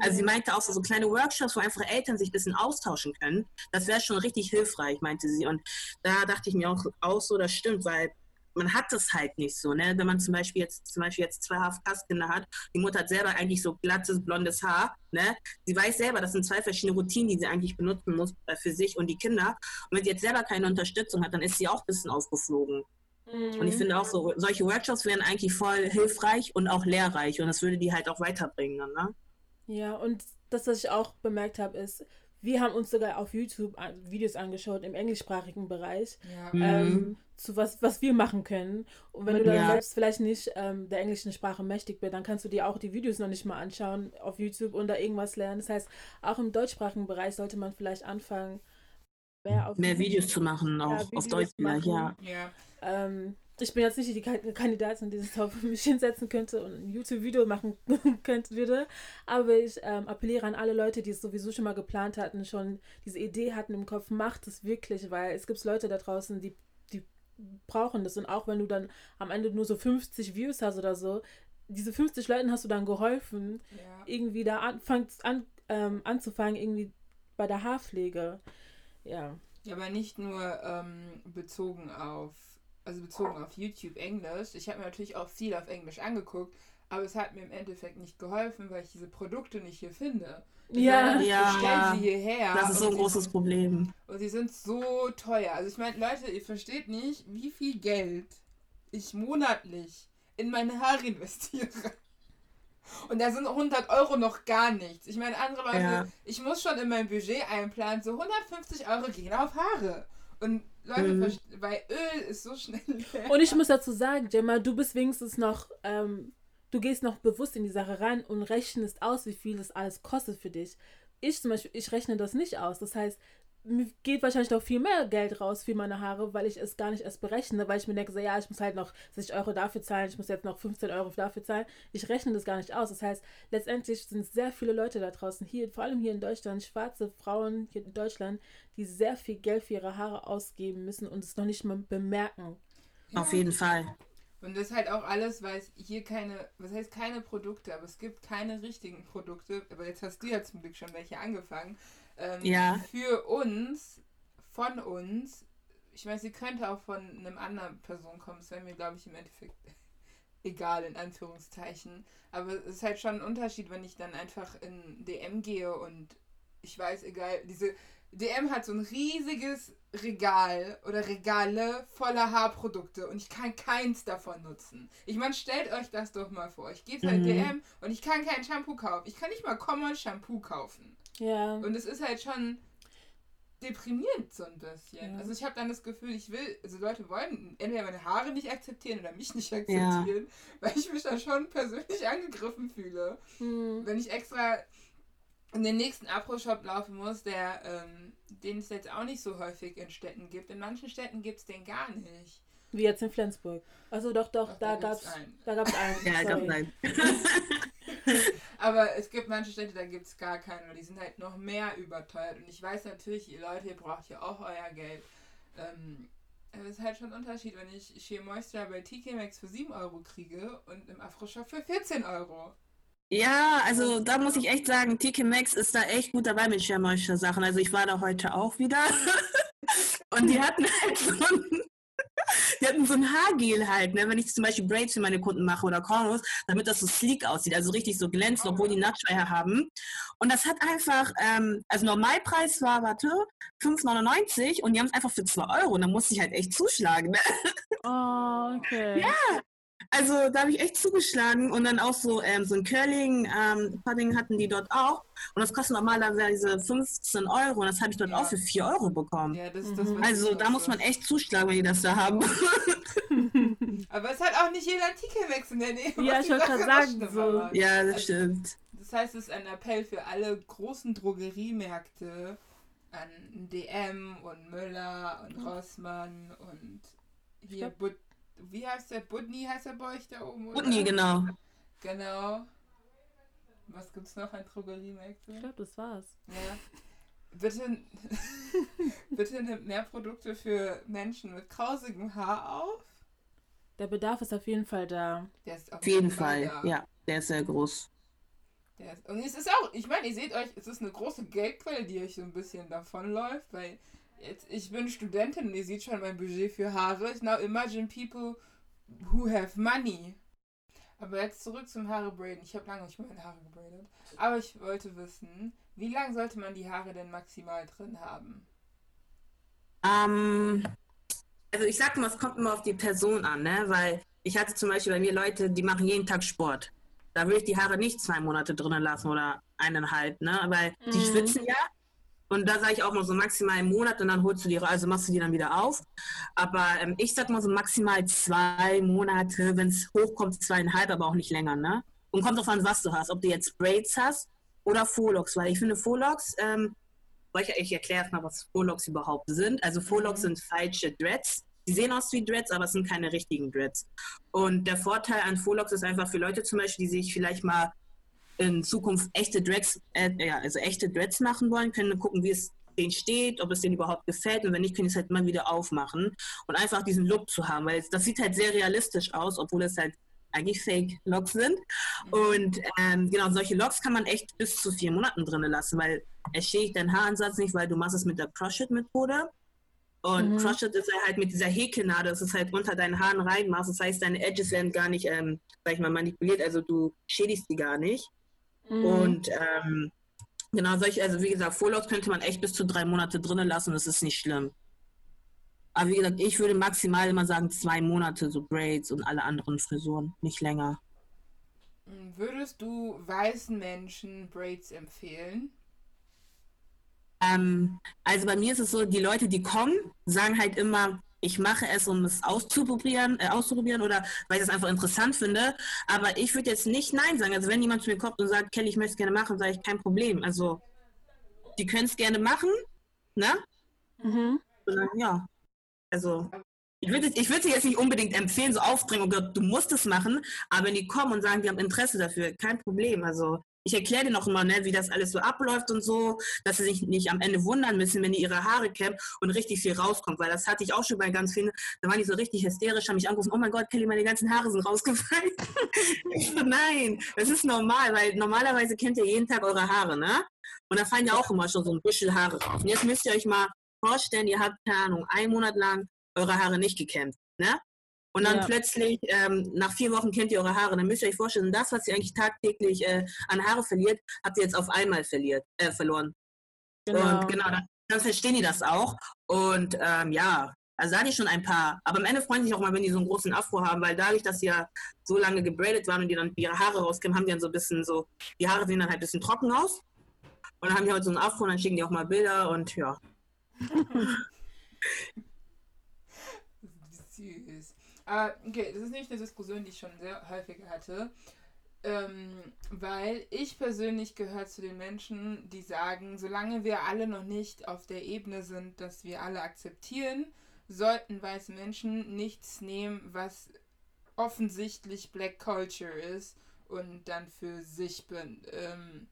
Also sie meinte auch so, so kleine Workshops, wo einfach Eltern sich ein bisschen austauschen können. Das wäre schon richtig hilfreich, meinte sie. Und da dachte ich mir auch, auch so, das stimmt, weil man hat das halt nicht so, ne? Wenn man zum Beispiel jetzt zum Beispiel jetzt zwei Haftkastkinder hat, die Mutter hat selber eigentlich so glattes, blondes Haar, ne? Sie weiß selber, das sind zwei verschiedene Routinen, die sie eigentlich benutzen muss äh, für sich und die Kinder. Und wenn sie jetzt selber keine Unterstützung hat, dann ist sie auch ein bisschen aufgeflogen. Mhm. Und ich mhm. finde auch so, solche Workshops wären eigentlich voll hilfreich und auch lehrreich und das würde die halt auch weiterbringen, ne? Ja, und das, was ich auch bemerkt habe, ist, wir haben uns sogar auf YouTube Videos angeschaut im englischsprachigen Bereich, ja. ähm, mhm. zu was, was wir machen können. Und wenn du dann ja. selbst vielleicht nicht ähm, der englischen Sprache mächtig bist, dann kannst du dir auch die Videos noch nicht mal anschauen auf YouTube und da irgendwas lernen. Das heißt, auch im deutschsprachigen Bereich sollte man vielleicht anfangen, mehr, mehr Videos zu machen, auch ja, auf Deutsch, ja. ja. Ähm, ich bin jetzt nicht die Kandidatin, die sich auf [LAUGHS] mich hinsetzen könnte und ein YouTube-Video machen [LAUGHS] könnte, würde. Aber ich ähm, appelliere an alle Leute, die es sowieso schon mal geplant hatten, schon diese Idee hatten im Kopf, macht es wirklich, weil es gibt Leute da draußen, die, die brauchen das. Und auch wenn du dann am Ende nur so 50 Views hast oder so, diese 50 Leuten hast du dann geholfen, ja. irgendwie da anfangen, an, ähm, anzufangen, irgendwie bei der Haarpflege. Ja. Ja, aber nicht nur ähm, bezogen auf also bezogen auf YouTube Englisch. Ich habe mir natürlich auch viel auf Englisch angeguckt, aber es hat mir im Endeffekt nicht geholfen, weil ich diese Produkte nicht hier finde. Ja, ja. Ich stelle sie hierher. Das ist so ein großes sind, Problem. Und sie sind so teuer. Also ich meine, Leute, ihr versteht nicht, wie viel Geld ich monatlich in meine Haare investiere. Und da sind 100 Euro noch gar nichts. Ich meine, andere Leute, ja. ich muss schon in mein Budget einplanen, so 150 Euro gehen auf Haare. Und Leute, mhm. weil Öl ist so schnell leer. Und ich muss dazu sagen, Gemma, du bist wenigstens noch, ähm, du gehst noch bewusst in die Sache rein und rechnest aus, wie viel das alles kostet für dich. Ich zum Beispiel, ich rechne das nicht aus. Das heißt, geht wahrscheinlich noch viel mehr Geld raus für meine Haare, weil ich es gar nicht erst berechne, weil ich mir denke, so, ja, ich muss halt noch 60 Euro dafür zahlen, ich muss jetzt noch 15 Euro dafür zahlen. Ich rechne das gar nicht aus. Das heißt, letztendlich sind sehr viele Leute da draußen, hier, vor allem hier in Deutschland, schwarze Frauen hier in Deutschland, die sehr viel Geld für ihre Haare ausgeben müssen und es noch nicht mal bemerken. Auf jeden Fall. Und das ist halt auch alles, weil es hier keine, was heißt keine Produkte, aber es gibt keine richtigen Produkte. Aber jetzt hast du ja zum Glück schon welche angefangen ähm, ja. für uns, von uns, ich meine, sie könnte auch von einem anderen Person kommen, es wäre mir, glaube ich, im Endeffekt [LAUGHS] egal, in Anführungszeichen. Aber es ist halt schon ein Unterschied, wenn ich dann einfach in DM gehe und ich weiß, egal, diese DM hat so ein riesiges Regal oder Regale voller Haarprodukte und ich kann keins davon nutzen. Ich meine, stellt euch das doch mal vor. Ich gehe halt mhm. DM und ich kann kein Shampoo kaufen. Ich kann nicht mal Common Shampoo kaufen. Ja. Und es ist halt schon deprimierend so ein bisschen. Ja. Also ich habe dann das Gefühl, ich will, also Leute wollen entweder meine Haare nicht akzeptieren oder mich nicht akzeptieren, ja. weil ich mich dann schon persönlich [LAUGHS] angegriffen fühle. Mhm. Wenn ich extra in den nächsten Abro-Shop laufen muss, der, ähm, den es jetzt auch nicht so häufig in Städten gibt. In manchen Städten gibt es den gar nicht. Wie jetzt in Flensburg. Also doch, doch, doch da, da gab es einen. Da gab's einen. [LAUGHS] ja, gab einen. [LAUGHS] [LAUGHS] Aber es gibt manche Städte, da gibt es gar keinen und die sind halt noch mehr überteuert. Und ich weiß natürlich, ihr Leute, ihr braucht ja auch euer Geld. Ähm, aber es ist halt schon ein Unterschied, wenn ich Sheer Moisture bei TK Maxx für 7 Euro kriege und im Afro-Shop für 14 Euro. Ja, also da muss ich echt sagen, TK Maxx ist da echt gut dabei mit Sheer Moisture Sachen. Also ich war da heute auch wieder [LAUGHS] und die hatten halt so ein die hatten so ein Haargel halt, ne? wenn ich zum Beispiel Braids für meine Kunden mache oder Cornrows, damit das so sleek aussieht, also richtig so glänzt, obwohl die Nachtschweier haben. Und das hat einfach, ähm, also Normalpreis war, warte, 5,99 und die haben es einfach für 2 Euro und da musste ich halt echt zuschlagen. Ne? Oh, okay. Ja, also da habe ich echt zugeschlagen und dann auch so, ähm, so ein Curling-Pudding ähm, hatten die dort auch. Und das kostet normalerweise 15 Euro und das habe ich dort ja. auch für 4 Euro bekommen. Ja, das, das mhm. Also da muss man echt zuschlagen, wenn die das da haben. [LAUGHS] Aber es hat auch nicht jeder Artikelwechsel in der Nähe. Ja, ich wollte gerade sagen. So. Ja, das also, stimmt. Das heißt, es ist ein Appell für alle großen Drogeriemärkte an DM und Müller und Rossmann und hier But wie heißt der? Budni heißt der bei euch da oben? Oder? Budni, genau. Genau. Was gibt's noch an Drogeriemärkte? Ich glaube, das war's. Ja. Bitte, [LAUGHS] bitte nimmt mehr Produkte für Menschen mit krausigem Haar auf. Der Bedarf ist auf jeden Fall da. Der ist auf, auf jeden, Fall, Fall ja. Der ist sehr groß. Der ist, und es ist auch, ich meine, ihr seht euch, es ist eine große Geldquelle, die euch so ein bisschen davonläuft, weil ich bin Studentin und ihr seht schon mein Budget für Haare. Now imagine people who have money. Aber jetzt zurück zum Haare braiden. Ich habe lange nicht meine Haare gebraidet. Aber ich wollte wissen, wie lange sollte man die Haare denn maximal drin haben? Ähm, also ich sag mal, es kommt immer auf die Person an, ne? Weil ich hatte zum Beispiel bei mir Leute, die machen jeden Tag Sport. Da würde ich die Haare nicht zwei Monate drinnen lassen oder eineinhalb, ne? Weil mhm. die schwitzen ja und da sage ich auch mal so maximal einen Monat und dann holst du die, also machst du die dann wieder auf. Aber ähm, ich sag mal so maximal zwei Monate, wenn es hochkommt, zweieinhalb, aber auch nicht länger, ne? Und kommt drauf an, was du hast. Ob du jetzt Braids hast oder Folox, weil ich finde Folox, ähm, ich, ich erkläre erstmal, was Folox überhaupt sind. Also Folox mhm. sind falsche Dreads, die sehen aus wie Dreads, aber es sind keine richtigen Dreads. Und der Vorteil an Folox ist einfach für Leute zum Beispiel, die sich vielleicht mal in Zukunft echte Dreads, äh, ja, also echte Dreads machen wollen, können gucken, wie es denen steht, ob es denen überhaupt gefällt und wenn nicht, können die es halt mal wieder aufmachen und einfach diesen Look zu haben, weil das sieht halt sehr realistisch aus, obwohl es halt eigentlich Fake-Logs sind. Und ähm, genau, solche Logs kann man echt bis zu vier Monaten drin lassen, weil es schädigt deinen Haaransatz nicht, weil du machst es mit der Crush-It-Methode. Und mhm. Crush-It ist halt mit dieser Häkelnadel, das ist halt unter deinen Haaren reinmachst. Das heißt, deine Edges werden gar nicht, ähm, sag ich mal, manipuliert, also du schädigst die gar nicht. Mhm. Und ähm, genau solche, also wie gesagt, Vorlauf könnte man echt bis zu drei Monate drinnen lassen, das ist nicht schlimm. Aber wie gesagt, ich würde maximal immer sagen zwei Monate, so Braids und alle anderen Frisuren, nicht länger. Würdest du weißen Menschen Braids empfehlen? Ähm, also bei mir ist es so, die Leute, die kommen, sagen halt immer, ich mache es, um es auszuprobieren, äh, auszuprobieren oder weil ich es einfach interessant finde. Aber ich würde jetzt nicht Nein sagen. Also wenn jemand zu mir kommt und sagt, Kelly, ich möchte es gerne machen, sage ich kein Problem. Also die können es gerne machen, ne? Mhm. Dann, ja. Also ich würde ich würd sie jetzt nicht unbedingt empfehlen, so aufdrängen, oh Gott, du musst es machen, aber wenn die kommen und sagen, die haben Interesse dafür, kein Problem. Also ich erkläre dir noch immer, ne, wie das alles so abläuft und so, dass sie sich nicht am Ende wundern müssen, wenn die ihre Haare kämmen und richtig viel rauskommt. Weil das hatte ich auch schon bei ganz vielen, da waren die so richtig hysterisch, haben mich angerufen, oh mein Gott, Kelly, meine ganzen Haare sind rausgefallen. [LAUGHS] ich so, nein, das ist normal, weil normalerweise kennt ihr jeden Tag eure Haare, ne? Und da fallen ja auch immer schon so ein Büschel Haare raus. Und jetzt müsst ihr euch mal vorstellen, ihr habt, keine Ahnung, einen Monat lang eure Haare nicht gekämmt, ne? Und dann ja. plötzlich, ähm, nach vier Wochen kennt ihr eure Haare. Dann müsst ihr euch vorstellen, das, was ihr eigentlich tagtäglich äh, an Haare verliert, habt ihr jetzt auf einmal verliert, äh, verloren. Genau. Und genau, dann, dann, verstehen die das auch. Und ähm, ja, also da hatte ich schon ein paar. Aber am Ende freuen sich auch mal, wenn die so einen großen Afro haben, weil dadurch, dass sie ja so lange gebradet waren und die dann ihre Haare rauskämen, haben die dann so ein bisschen so, die Haare sehen dann halt ein bisschen trocken aus. Und dann haben die halt so einen Afro und dann schicken die auch mal Bilder und ja. [LAUGHS] Aber okay, das ist nicht eine Diskussion, die ich schon sehr häufig hatte. Ähm, weil ich persönlich gehöre zu den Menschen, die sagen, solange wir alle noch nicht auf der Ebene sind, dass wir alle akzeptieren, sollten weiße Menschen nichts nehmen, was offensichtlich Black Culture ist und dann für sich, ähm,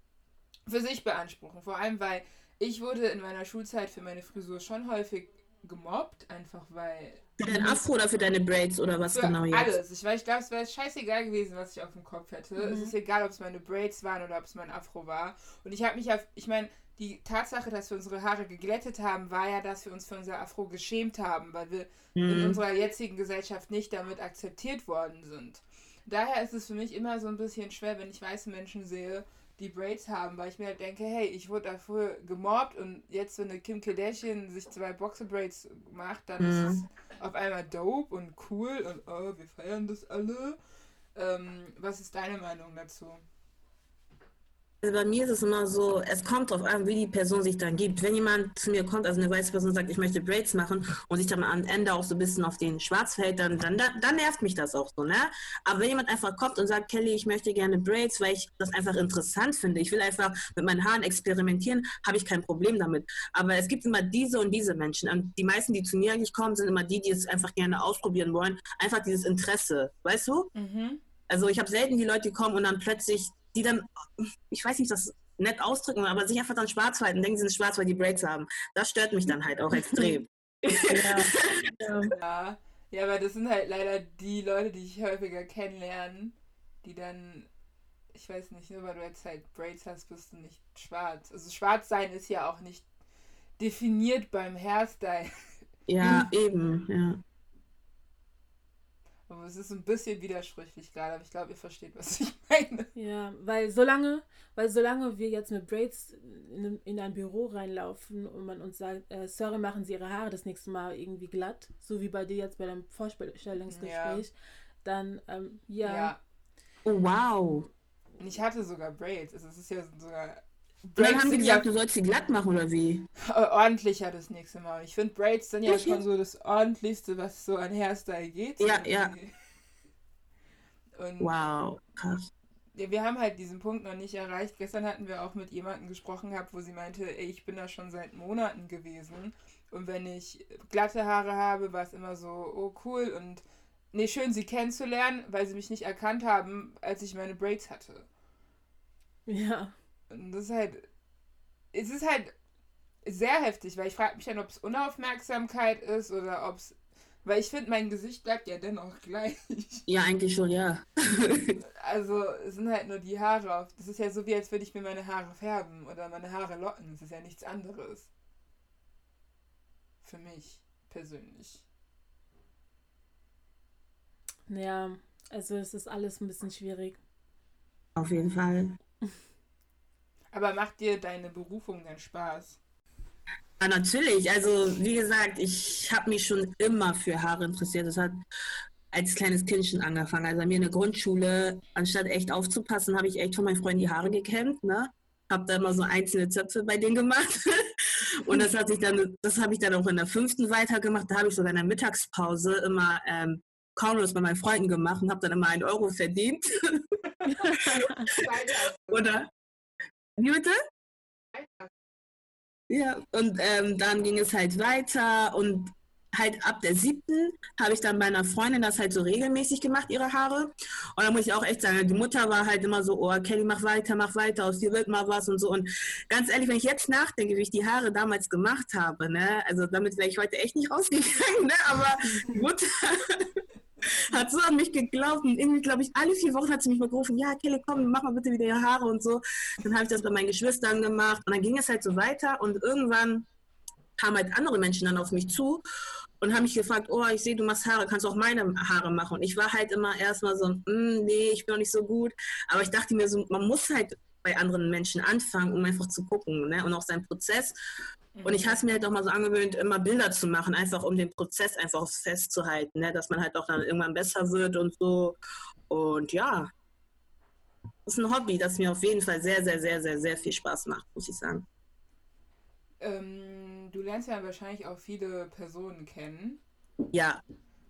für sich beanspruchen. Vor allem, weil ich wurde in meiner Schulzeit für meine Frisur schon häufig gemobbt, einfach weil für dein Afro oder für deine Braids oder was genau jetzt? Alles. Ich, ich glaube, es wäre scheißegal gewesen, was ich auf dem Kopf hätte. Mhm. Es ist egal, ob es meine Braids waren oder ob es mein Afro war. Und ich habe mich auf, ich meine, die Tatsache, dass wir unsere Haare geglättet haben, war ja, dass wir uns für unser Afro geschämt haben, weil wir mhm. in unserer jetzigen Gesellschaft nicht damit akzeptiert worden sind. Daher ist es für mich immer so ein bisschen schwer, wenn ich weiße Menschen sehe, die Braids haben, weil ich mir halt denke, hey, ich wurde dafür gemobbt und jetzt, wenn eine Kim Kardashian sich zwei Boxer-Braids macht, dann mhm. ist es auf einmal dope und cool und oh, wir feiern das alle. Ähm, was ist deine Meinung dazu? Also bei mir ist es immer so, es kommt darauf an, wie die Person sich dann gibt. Wenn jemand zu mir kommt, also eine weiße Person sagt, ich möchte Braids machen und sich dann am Ende auch so ein bisschen auf den Schwarz fällt, dann, dann, dann nervt mich das auch so, ne? Aber wenn jemand einfach kommt und sagt, Kelly, ich möchte gerne Braids, weil ich das einfach interessant finde, ich will einfach mit meinen Haaren experimentieren, habe ich kein Problem damit. Aber es gibt immer diese und diese Menschen. Und die meisten, die zu mir eigentlich kommen, sind immer die, die es einfach gerne ausprobieren wollen. Einfach dieses Interesse, weißt du? Mhm. Also ich habe selten die Leute, die kommen und dann plötzlich die dann, ich weiß nicht, das nett ausdrücken, aber sich einfach dann schwarz halten, denken, sie sind schwarz, weil die Braids haben. Das stört mich dann halt auch extrem. ja. [LAUGHS] ja. ja, aber das sind halt leider die Leute, die ich häufiger kennenlerne, die dann, ich weiß nicht, nur weil du jetzt halt Braids hast, bist du nicht schwarz. Also schwarz sein ist ja auch nicht definiert beim Hairstyle. Ja, [LAUGHS] eben, ja. Aber es ist ein bisschen widersprüchlich gerade, aber ich glaube, ihr versteht, was ich [LAUGHS] meine. Ja, weil solange, weil solange wir jetzt mit Braids in, in ein Büro reinlaufen und man uns sagt, äh, sorry, machen Sie Ihre Haare das nächste Mal irgendwie glatt, so wie bei dir jetzt bei deinem Vorstellungsgespräch, ja. dann ähm, ja. ja. Oh, wow. Ich hatte sogar Braids. Also es ist ja sogar Braids dann haben die gesagt, ja, du sollst sie glatt machen oder wie? Ordentlicher das nächste Mal. Ich finde Braids sind ja schon so das ordentlichste, was so an Hairstyle geht. Ja, ja. [LAUGHS] Und, wow, krass. wir haben halt diesen Punkt noch nicht erreicht. Gestern hatten wir auch mit jemandem gesprochen gehabt, wo sie meinte, ey, ich bin da schon seit Monaten gewesen. Und wenn ich glatte Haare habe, war es immer so, oh cool und nee, schön, sie kennenzulernen, weil sie mich nicht erkannt haben, als ich meine Braids hatte. Ja. Und das ist halt, es ist halt sehr heftig, weil ich frage mich dann, ob es Unaufmerksamkeit ist oder ob es weil ich finde, mein Gesicht bleibt ja dennoch [LAUGHS] gleich. Ja, eigentlich schon, ja. [LAUGHS] also es sind halt nur die Haare auf. Das ist ja so, wie als würde ich mir meine Haare färben oder meine Haare locken. Das ist ja nichts anderes. Für mich persönlich. Ja, also es ist alles ein bisschen schwierig. Auf jeden Fall. [LAUGHS] Aber macht dir deine Berufung denn Spaß? Ja, natürlich. Also, wie gesagt, ich habe mich schon immer für Haare interessiert. Das hat als kleines Kind schon angefangen. Also, mir in der Grundschule, anstatt echt aufzupassen, habe ich echt von meinen Freunden die Haare gekämmt. Ne? Habe da immer so einzelne Zöpfe bei denen gemacht. [LAUGHS] Und das hat sich dann, das habe ich dann auch in der fünften weitergemacht. Da habe ich sogar in der Mittagspause immer ähm, Cornrows bei meinen Freunden gemacht und habe dann immer einen Euro verdient. [LAUGHS] [LAUGHS] Oder? Wie bitte? Ja, und ähm, dann ging es halt weiter und halt ab der siebten habe ich dann bei einer Freundin das halt so regelmäßig gemacht, ihre Haare. Und da muss ich auch echt sagen, die Mutter war halt immer so, oh Kelly, mach weiter, mach weiter, aus dir wird mal was und so. Und ganz ehrlich, wenn ich jetzt nachdenke, wie ich die Haare damals gemacht habe, ne, also damit wäre ich heute echt nicht rausgegangen, ne, aber die Mutter hat so an mich geglaubt und irgendwie, glaube ich, alle vier Wochen hat sie mich mal gerufen, ja, Kelly, komm, mach mal bitte wieder ihre Haare und so. Dann habe ich das bei meinen Geschwistern gemacht und dann ging es halt so weiter und irgendwann kamen halt andere Menschen dann auf mich zu und haben mich gefragt, oh, ich sehe, du machst Haare, kannst du auch meine Haare machen? Und ich war halt immer erstmal so, mm, nee, ich bin noch nicht so gut. Aber ich dachte mir so, man muss halt bei anderen Menschen anfangen, um einfach zu gucken ne? und auch seinen Prozess. Und ich mhm. habe es mir halt auch mal so angewöhnt, immer Bilder zu machen, einfach um den Prozess einfach festzuhalten, ne? dass man halt auch dann irgendwann besser wird und so. Und ja, das ist ein Hobby, das mir auf jeden Fall sehr, sehr, sehr, sehr, sehr viel Spaß macht, muss ich sagen. Ähm, du lernst ja wahrscheinlich auch viele Personen kennen. Ja.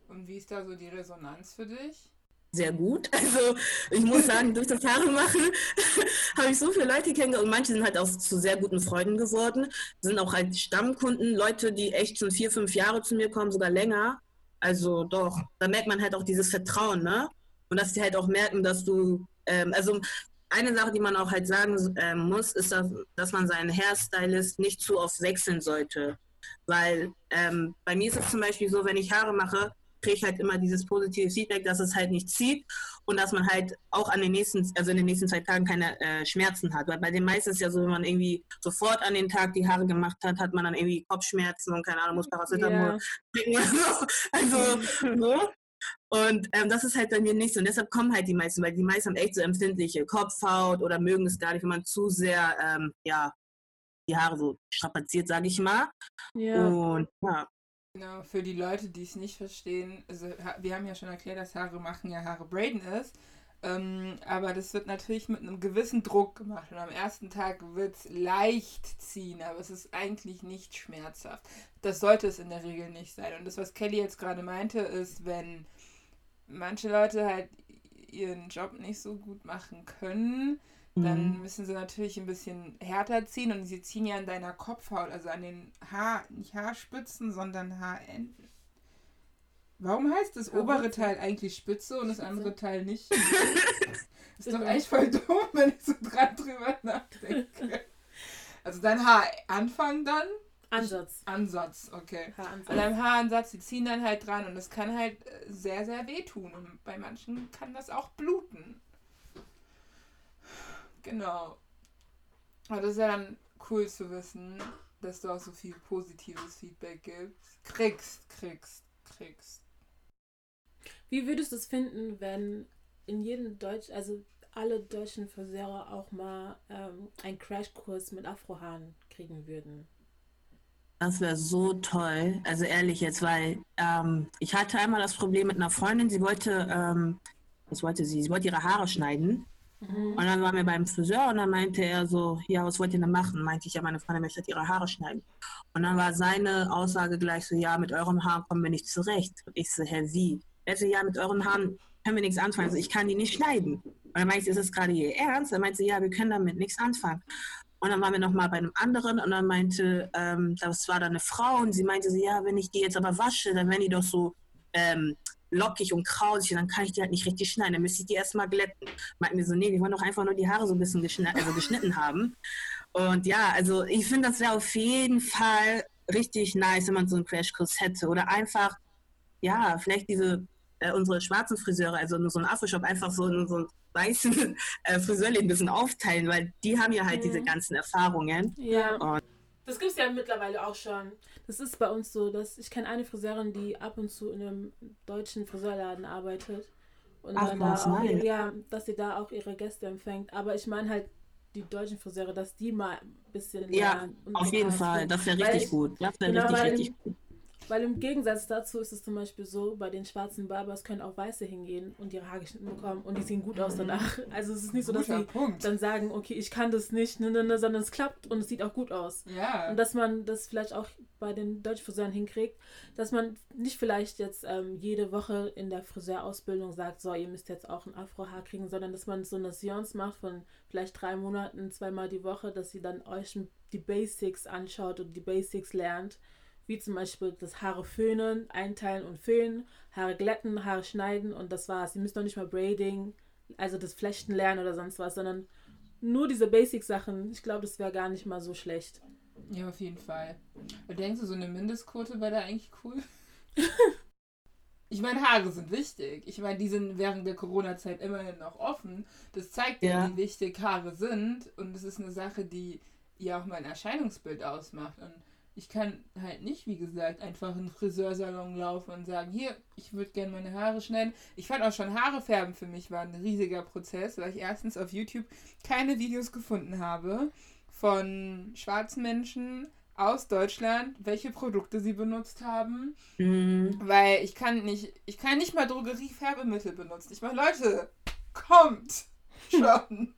Und wie ist da so die Resonanz für dich? Sehr gut. [LAUGHS] Also ich muss sagen, durch das Haare machen [LAUGHS] habe ich so viele Leute kennengelernt und manche sind halt auch zu sehr guten Freunden geworden, sind auch halt Stammkunden, Leute, die echt schon vier, fünf Jahre zu mir kommen, sogar länger. Also doch, da merkt man halt auch dieses Vertrauen, ne? Und dass sie halt auch merken, dass du, ähm, also eine Sache, die man auch halt sagen ähm, muss, ist, dass, dass man seinen Hairstylist nicht zu oft wechseln sollte. Weil ähm, bei mir ist es zum Beispiel so, wenn ich Haare mache, kriege ich halt immer dieses positive Feedback, dass es halt nicht zieht und dass man halt auch an den nächsten, also in den nächsten zwei Tagen keine äh, Schmerzen hat. Weil bei den meisten ist ja so, wenn man irgendwie sofort an den Tag die Haare gemacht hat, hat man dann irgendwie Kopfschmerzen und keine Ahnung, muss Paracetamol so. Also so. [LAUGHS] Und ähm, das ist halt bei mir nicht so. Und deshalb kommen halt die meisten, weil die meisten haben echt so empfindliche Kopfhaut oder mögen es gar nicht, wenn man zu sehr, ähm, ja, die Haare so strapaziert, sage ich mal. Ja. Und ja, Genau, für die Leute, die es nicht verstehen, also wir haben ja schon erklärt, dass Haare machen ja Haare braiden ist. Ähm, aber das wird natürlich mit einem gewissen Druck gemacht. Und am ersten Tag wird es leicht ziehen, aber es ist eigentlich nicht schmerzhaft. Das sollte es in der Regel nicht sein. Und das, was Kelly jetzt gerade meinte, ist, wenn manche Leute halt ihren Job nicht so gut machen können, dann mhm. müssen sie natürlich ein bisschen härter ziehen und sie ziehen ja an deiner Kopfhaut, also an den Haar, nicht Haarspitzen, sondern Haarenden. Warum heißt das obere Teil eigentlich Spitze und das andere Teil nicht? [LAUGHS] das ist doch echt voll dumm, [LAUGHS] wenn ich so dran drüber nachdenke. Also dein Haaranfang dann? Ansatz. Ansatz, okay. Haaransatz. An deinem Haaransatz, die ziehen dann halt dran und das kann halt sehr, sehr wehtun. Und bei manchen kann das auch bluten. Genau. Aber das ist ja dann cool zu wissen, dass du auch so viel positives Feedback gibst. Kriegst, kriegst, kriegst. Wie würdest du es finden, wenn in jedem Deutsch, also alle deutschen Friseure auch mal ähm, einen Crashkurs mit Afrohaaren kriegen würden? Das wäre so toll. Also ehrlich jetzt, weil ähm, ich hatte einmal das Problem mit einer Freundin, sie wollte, ähm, was wollte sie? Sie wollte ihre Haare schneiden. Mhm. Und dann waren wir beim Friseur und dann meinte er so, ja, was wollt ihr denn machen? Meinte ich, ja, meine Freundin möchte ihre Haare schneiden. Und dann war seine Aussage gleich so, ja, mit euren Haaren kommen wir nicht zurecht. Und ich so, hä, wie? Er so, ja, mit euren Haaren können wir nichts anfangen. Also ich kann die nicht schneiden. dann meinte ich, ist das gerade ihr Ernst? Dann meinte sie, ja, wir können damit nichts anfangen. Und dann waren wir nochmal bei einem anderen und dann meinte, ähm, das war dann eine Frau und sie meinte so, ja, wenn ich die jetzt aber wasche, dann werden die doch so ähm, lockig und krausig und dann kann ich die halt nicht richtig schneiden. Dann müsste ich die erstmal glätten. Meinten wir so, nee, wir wollen doch einfach nur die Haare so ein bisschen geschnitten, also geschnitten haben. Und ja, also ich finde, das wäre auf jeden Fall richtig nice, wenn man so einen Crashkurs hätte. Oder einfach, ja, vielleicht diese, äh, unsere schwarzen Friseure, also nur so ein Afro-Shop, einfach so, so einen weißen [LAUGHS] äh, Friseurläden ein bisschen aufteilen, weil die haben ja halt Mhm. diese ganzen Erfahrungen. Ja. Und Das gibt es ja mittlerweile auch schon. Das ist bei uns so, dass ich kenne eine Friseurin, die ab und zu in einem deutschen Friseurladen arbeitet. Und Ach, dann da auch, nice. ja, dass sie da auch ihre Gäste empfängt. Aber ich meine halt die deutschen Friseure, dass die mal ein bisschen Ja, auf jeden Fall, das wäre richtig ich- gut. Das wäre Genau, richtig, richtig gut. Weil im Gegensatz dazu ist es zum Beispiel so, bei den schwarzen Barbers können auch Weiße hingehen und ihre Haare geschnitten bekommen und die sehen gut aus danach. Also es ist nicht so, dass Guter sie Punkt. dann sagen, okay, ich kann das nicht, ne, ne, ne, sondern es klappt und es sieht auch gut aus. Ja. Und dass man das vielleicht auch bei den deutschen Friseuren hinkriegt, dass man nicht vielleicht jetzt ähm, jede Woche in der Friseurausbildung sagt, so, ihr müsst jetzt auch ein Afrohaar kriegen, sondern dass man so eine Seance macht von vielleicht drei Monaten, zweimal die Woche, dass sie dann euch die Basics anschaut und die Basics lernt. Wie zum Beispiel das Haare föhnen, einteilen und föhnen, Haare glätten, Haare schneiden und das war's. Sie müssen noch nicht mal Braiding, also das Flechten lernen oder sonst was, sondern nur diese Basic-Sachen. Ich glaube, das wäre gar nicht mal so schlecht. Ja, auf jeden Fall. Und denkst du, so eine Mindestquote wäre da eigentlich cool? [LAUGHS] ich meine, Haare sind wichtig. Ich meine, die sind während der Corona-Zeit immerhin noch offen. Das zeigt ja, Ja. wie wichtig Haare sind. Und es ist eine Sache, die ja auch mein Erscheinungsbild ausmacht. Und ich kann halt nicht, wie gesagt, einfach in den Friseursalon laufen und sagen, hier, ich würde gerne meine Haare schneiden. Ich fand auch schon Haare färben für mich war ein riesiger Prozess, weil ich erstens auf YouTube keine Videos gefunden habe von schwarzen Menschen aus Deutschland, welche Produkte sie benutzt haben, Mhm. weil ich kann nicht, ich kann nicht mal Drogerie-Färbemittel benutzen. Ich meine, Leute, kommt [LAUGHS] schon.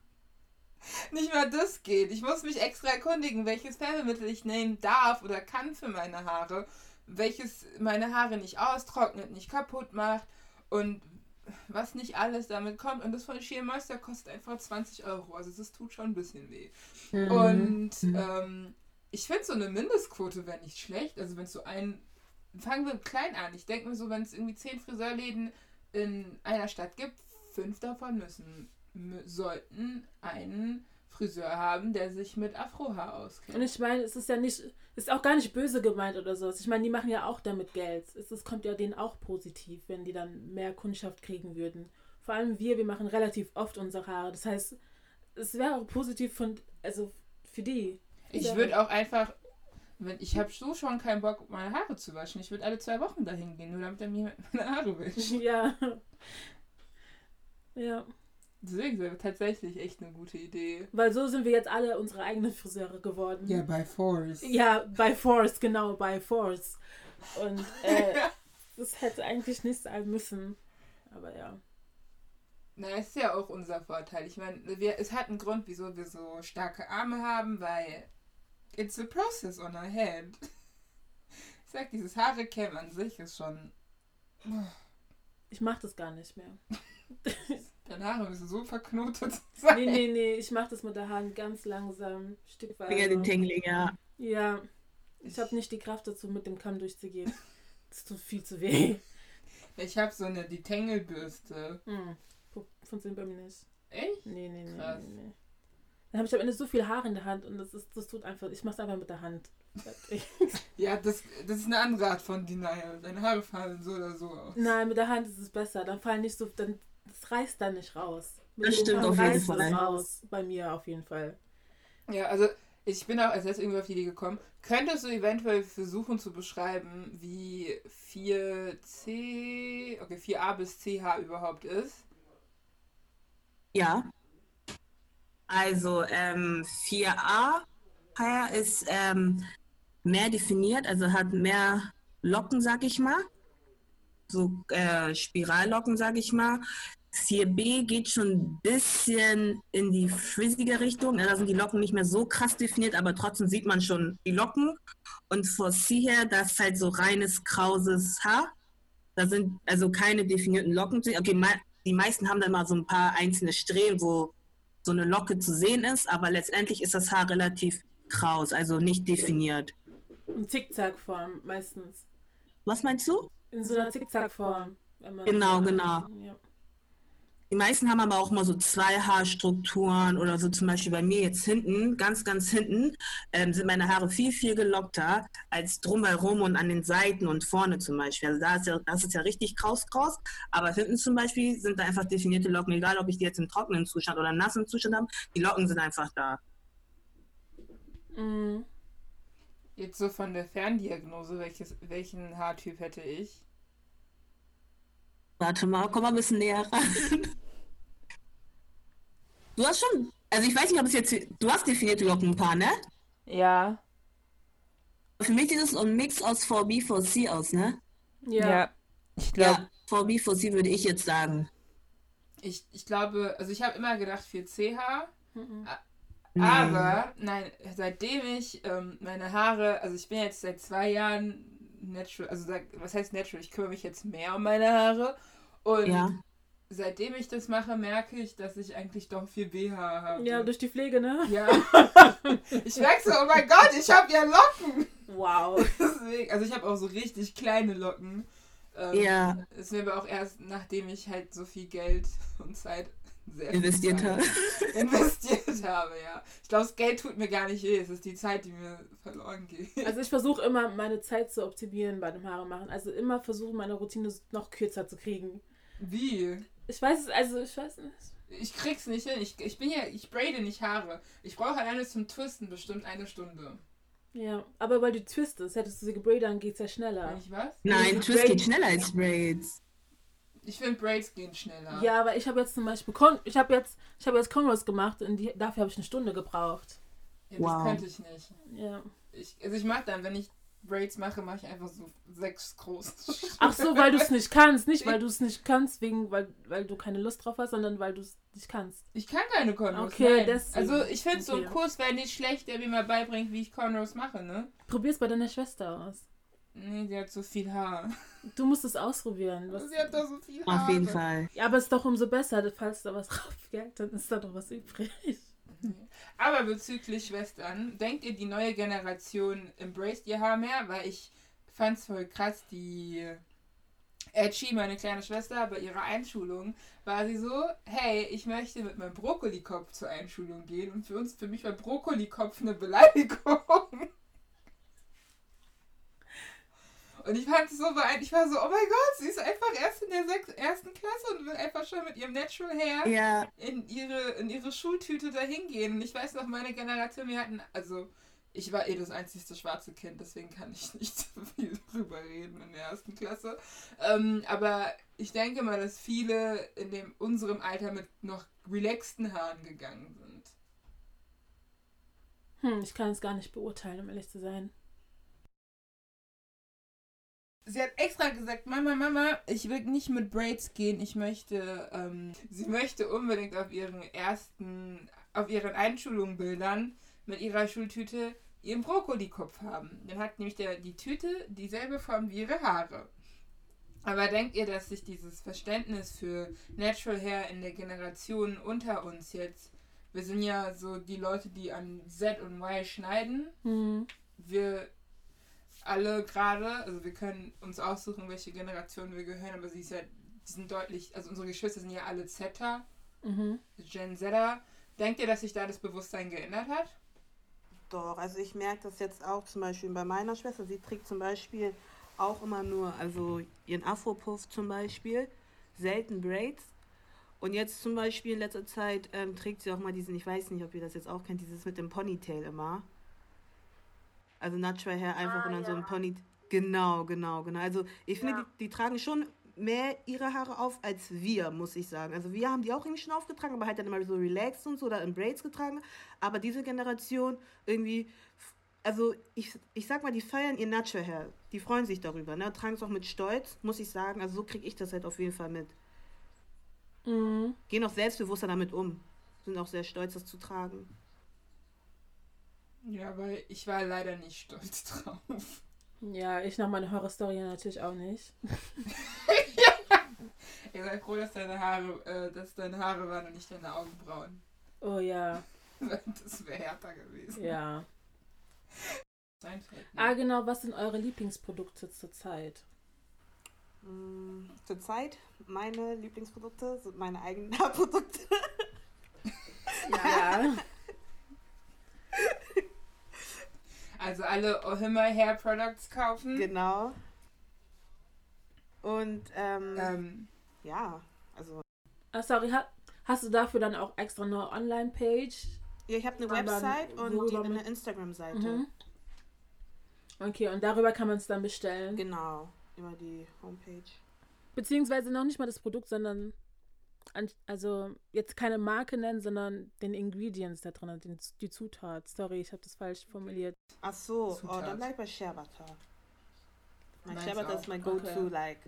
Nicht mal das geht. Ich muss mich extra erkundigen, welches Färbemittel ich nehmen darf oder kann für meine Haare, welches meine Haare nicht austrocknet, nicht kaputt macht und was nicht alles damit kommt. Und das von Sheer Moisture kostet einfach 20 Euro. Also das tut schon ein bisschen weh. Mhm. Und ähm, ich finde so eine Mindestquote wäre nicht schlecht. Also wenn es so ein, fangen wir klein an. Ich denke mir so, wenn es irgendwie zehn Friseurläden in einer Stadt gibt, fünf davon müssen, mü- sollten einen Friseur haben, der sich mit Afrohaar Und auskennt. ich meine, es ist ja nicht, ist auch gar nicht böse gemeint oder so. Ich meine, die machen ja auch damit Geld. Es, es kommt ja denen auch positiv, wenn die dann mehr Kundschaft kriegen würden. Vor allem wir, wir machen relativ oft unsere Haare. Das heißt, es wäre auch positiv von, also für die. Ich würde auch einfach, wenn ich habe so schon keinen Bock, meine Haare zu waschen. Ich würde alle zwei Wochen dahin gehen, nur damit er mir meine Haare wäscht. [LAUGHS] Ja. Ja. Deswegen wäre tatsächlich echt eine gute Idee. Weil so sind wir jetzt alle unsere eigenen Friseure geworden. bei Force. Ja, by Force, genau, by Force. Und [LAUGHS] äh, das hätte eigentlich nicht sein müssen. Aber ja. Na, ist ja auch unser Vorteil. Ich meine, wir, es hat einen Grund, wieso wir so starke Arme haben, weil it's a process on our head. [LAUGHS] Ich sag, dieses Haare-Cam an sich ist schon. Ich mach das gar nicht mehr. [LAUGHS] Deine Haare müssen so verknotet sein. [LAUGHS] Nee, nee, nee, ich mach das mit der Hand ganz langsam, stückweise. Finger den Tingling, ja. Ja, ich habe nicht die Kraft dazu, mit dem Kamm durchzugehen. [LAUGHS] Das tut viel zu weh. Ich habe so eine Detangle-Bürste. Hm. fu- Funktioniert bei mir nicht. Echt? Nee, nee, nee, Krass. nee, nee. Dann habe ich am Ende so viel Haare in der Hand und das, ist, das tut einfach, ich mach's einfach mit der Hand. [LAUGHS] Ja, das, das ist eine andere Art von Denial. Deine Haare fallen so oder so aus. Nein, mit der Hand ist es besser. Dann fallen nicht so, dann, das reißt dann nicht raus. Mit Das stimmt auf jeden reißt Fall. es raus. Bei mir auf jeden Fall. Ja, also ich bin auch als erstes irgendwie auf die Idee gekommen. Könntest du eventuell versuchen zu beschreiben, wie 4C, okay, 4a bis CH überhaupt ist? Ja. Also ähm, 4a Hair ist ähm, mehr definiert, also hat mehr Locken, sag ich mal. So äh, Spirallocken, sag ich mal. 4b geht schon ein bisschen in die frizzige Richtung. Da sind die Locken nicht mehr so krass definiert, aber trotzdem sieht man schon die Locken. Und vor C her, das ist halt so reines, krauses Haar. Da sind also keine definierten Locken. Okay, die meisten haben dann mal so ein paar einzelne Strähnen, wo so eine Locke zu sehen ist, aber letztendlich ist das Haar relativ kraus, also nicht definiert. In Zickzackform meistens. Was meinst du? In so einer Zickzackform. Genau, genau. Ja. Die meisten haben aber auch mal so zwei Haarstrukturen oder so zum Beispiel bei mir jetzt hinten, ganz, ganz hinten, ähm, sind meine Haare viel, viel gelockter als drumherum und an den Seiten und vorne zum Beispiel. Also da ist ja, das ist ja richtig kraus, kraus. Aber hinten zum Beispiel sind da einfach definierte Locken, egal ob ich die jetzt im trockenen Zustand oder im nassen Zustand habe, die Locken sind einfach da. Mhm. Jetzt so von der Ferndiagnose, welches, welchen Haartyp hätte ich? Warte mal, komm mal ein bisschen näher ran. Du hast schon, also ich weiß nicht, ob es jetzt, du hast definierte Locken ein paar, ne? Ja. Für mich sieht es ein Mix aus 4B, 4C aus, ne? Ja. Ja. Ich glaube, Ja, 4B, 4C würde ich jetzt sagen. Ich, ich glaube, also ich habe immer gedacht 4CH, Mhm. aber nein, seitdem ich ähm, meine Haare, also ich bin jetzt seit zwei Jahren natural, also was heißt natural, ich kümmere mich jetzt mehr um meine Haare und Ja. seitdem ich das mache, merke ich, dass ich eigentlich doch viel BH habe. ja, durch die Pflege, ne? Ja. [LAUGHS] ich merke so, oh mein Gott, ich habe ja Locken. Wow. [LAUGHS] Deswegen, also ich habe auch so richtig kleine Locken. Ähm, Ja. Ist mir aber auch erst, nachdem ich halt so viel Geld und Zeit Investiert habe. [LAUGHS] investiert habe, ja. Ich glaube, das Geld tut mir gar nicht weh, es ist die Zeit, die mir verloren geht. Also ich versuche immer, meine Zeit zu optimieren bei dem Haare machen. Also immer versuchen, meine Routine noch kürzer zu kriegen. Wie? Ich weiß es, also ich weiß nicht. Ich krieg's nicht hin. Ich, ich bin ja, ich braide nicht Haare. Ich brauche alleine zum Twisten bestimmt eine Stunde. Ja, aber weil du twistest, hättest du sie gebraidert, dann geht's ja schneller. Wenn ich was? Nein, Also Twist geht schneller als Braids. Ich finde Braids gehen schneller. Ja, aber ich habe jetzt zum Beispiel, Con ich habe jetzt, ich habe jetzt Converse gemacht und die, dafür habe ich eine Stunde gebraucht. Ja, das Wow. könnte ich nicht. Ja. Ich, also ich mache dann, wenn ich Braids mache, mache ich einfach so sechs große. [LAUGHS] Ach so, weil du es nicht kannst, nicht weil du es nicht kannst, wegen, weil, weil du keine Lust drauf hast, sondern weil du es nicht kannst. Ich kann keine Conros. Okay, deswegen. Also ich finde so ein Okay. Kurs wäre nicht schlecht, der mir mal beibringt, wie ich Conros mache, ne? Probier's bei deiner Schwester aus. Nee, die hat so viel Haar. Du musst es ausprobieren. Was, Sie hat doch so viel Haar. Auf jeden Fall. ja, aber es ist doch umso besser, falls da was [LAUGHS] drauf geht, dann ist da doch was übrig. Aber bezüglich Schwestern, denkt ihr, die neue Generation embraced ihr Haar mehr? Weil ich fand's voll krass, die Edgy, meine kleine Schwester, bei ihrer Einschulung war sie so, hey, ich möchte mit meinem Brokkolikopf zur Einschulung gehen. Und für uns, für mich war Brokkolikopf eine Beleidigung. Und ich fand es so beeindruckend. Ich war so, oh mein Gott, sie ist einfach erst in der sechs, ersten Klasse und will einfach schon mit ihrem Natural Hair Ja, in ihre, in ihre Schultüte dahin gehen. Und ich weiß noch, meine Generation, wir hatten, also ich war eh das einzigste schwarze Kind, deswegen kann ich [LAUGHS] nicht so viel drüber reden in der ersten Klasse. Ähm, aber ich denke mal, dass viele in dem, unserem Alter mit noch relaxten Haaren gegangen sind. Hm, ich kann es gar nicht beurteilen, um ehrlich zu sein. Sie hat extra gesagt, Mama, Mama, ich will nicht mit Braids gehen. Ich möchte, ähm, sie möchte unbedingt auf ihren ersten, auf ihren Einschulungbildern mit ihrer Schultüte ihren Brokkolikopf haben. Dann hat nämlich der, die Tüte dieselbe Form wie ihre Haare. Aber denkt ihr, dass sich dieses Verständnis für Natural Hair in der Generation unter uns jetzt, wir sind ja so die Leute, die an Z und Y schneiden, Hm. wir alle gerade, also wir können uns aussuchen, welche Generation wir gehören, aber sie ist ja, die sind deutlich, also unsere Geschwister sind ja alle Zeta, Mhm. Gen Zeta. Denkt ihr, dass sich da das Bewusstsein geändert hat? Doch, also ich merke das jetzt auch zum Beispiel bei meiner Schwester. Sie trägt zum Beispiel auch immer nur, also ihren Afro-Puff zum Beispiel, selten Braids. Und jetzt zum Beispiel in letzter Zeit ähm, trägt sie auch mal diesen, ich weiß nicht, ob ihr das jetzt auch kennt, dieses mit dem Ponytail immer. Also Natural Hair einfach und dann so ein Pony. Genau, genau, genau. Also ich finde, die, die tragen schon mehr ihre Haare auf als wir, muss ich sagen. Also wir haben die auch irgendwie schon aufgetragen, aber halt dann immer so relaxed und so oder in Braids getragen. Aber diese Generation irgendwie, also ich, ich sag mal, die feiern ihr Natural Hair. Die freuen sich darüber, ne? Tragen es auch mit Stolz, muss ich sagen. Also so kriege ich das halt auf jeden Fall mit. Mhm. Gehen auch selbstbewusster damit um. Sind auch sehr stolz, das zu tragen. Ja, weil ich war leider nicht stolz [LAUGHS] drauf. Ja, ich nach meiner Horrorstory natürlich auch nicht. [LAUGHS] Ja, sei froh, dass deine Haare, äh, dass deine Haare waren und nicht deine Augenbrauen. Oh ja, [LAUGHS] Das wäre härter gewesen. ja. Ne? Ah, genau, was sind eure Lieblingsprodukte zurzeit? Mm, Zurzeit meine Lieblingsprodukte sind meine eigenen Haarprodukte. Ja. Also alle Ohima Hair Products kaufen. Genau. Und ähm, Ähm, ja, also Ah, sorry, ha hast du dafür dann auch extra eine Online-Page? ja, ich habe eine Und dann Website und die, eine Instagram-Seite. Mhm. Okay, und darüber kann man es dann bestellen. Genau, über die Homepage. Beziehungsweise noch nicht mal das Produkt, sondern also jetzt keine Marke nennen, sondern den Ingredients da drin, den, die Zutat. Sorry, ich habe das falsch formuliert. Ach so, oh, dann bleib bei Sherbata. Mein Meins Sherbata auch. ist mein Go-To, Okay. like.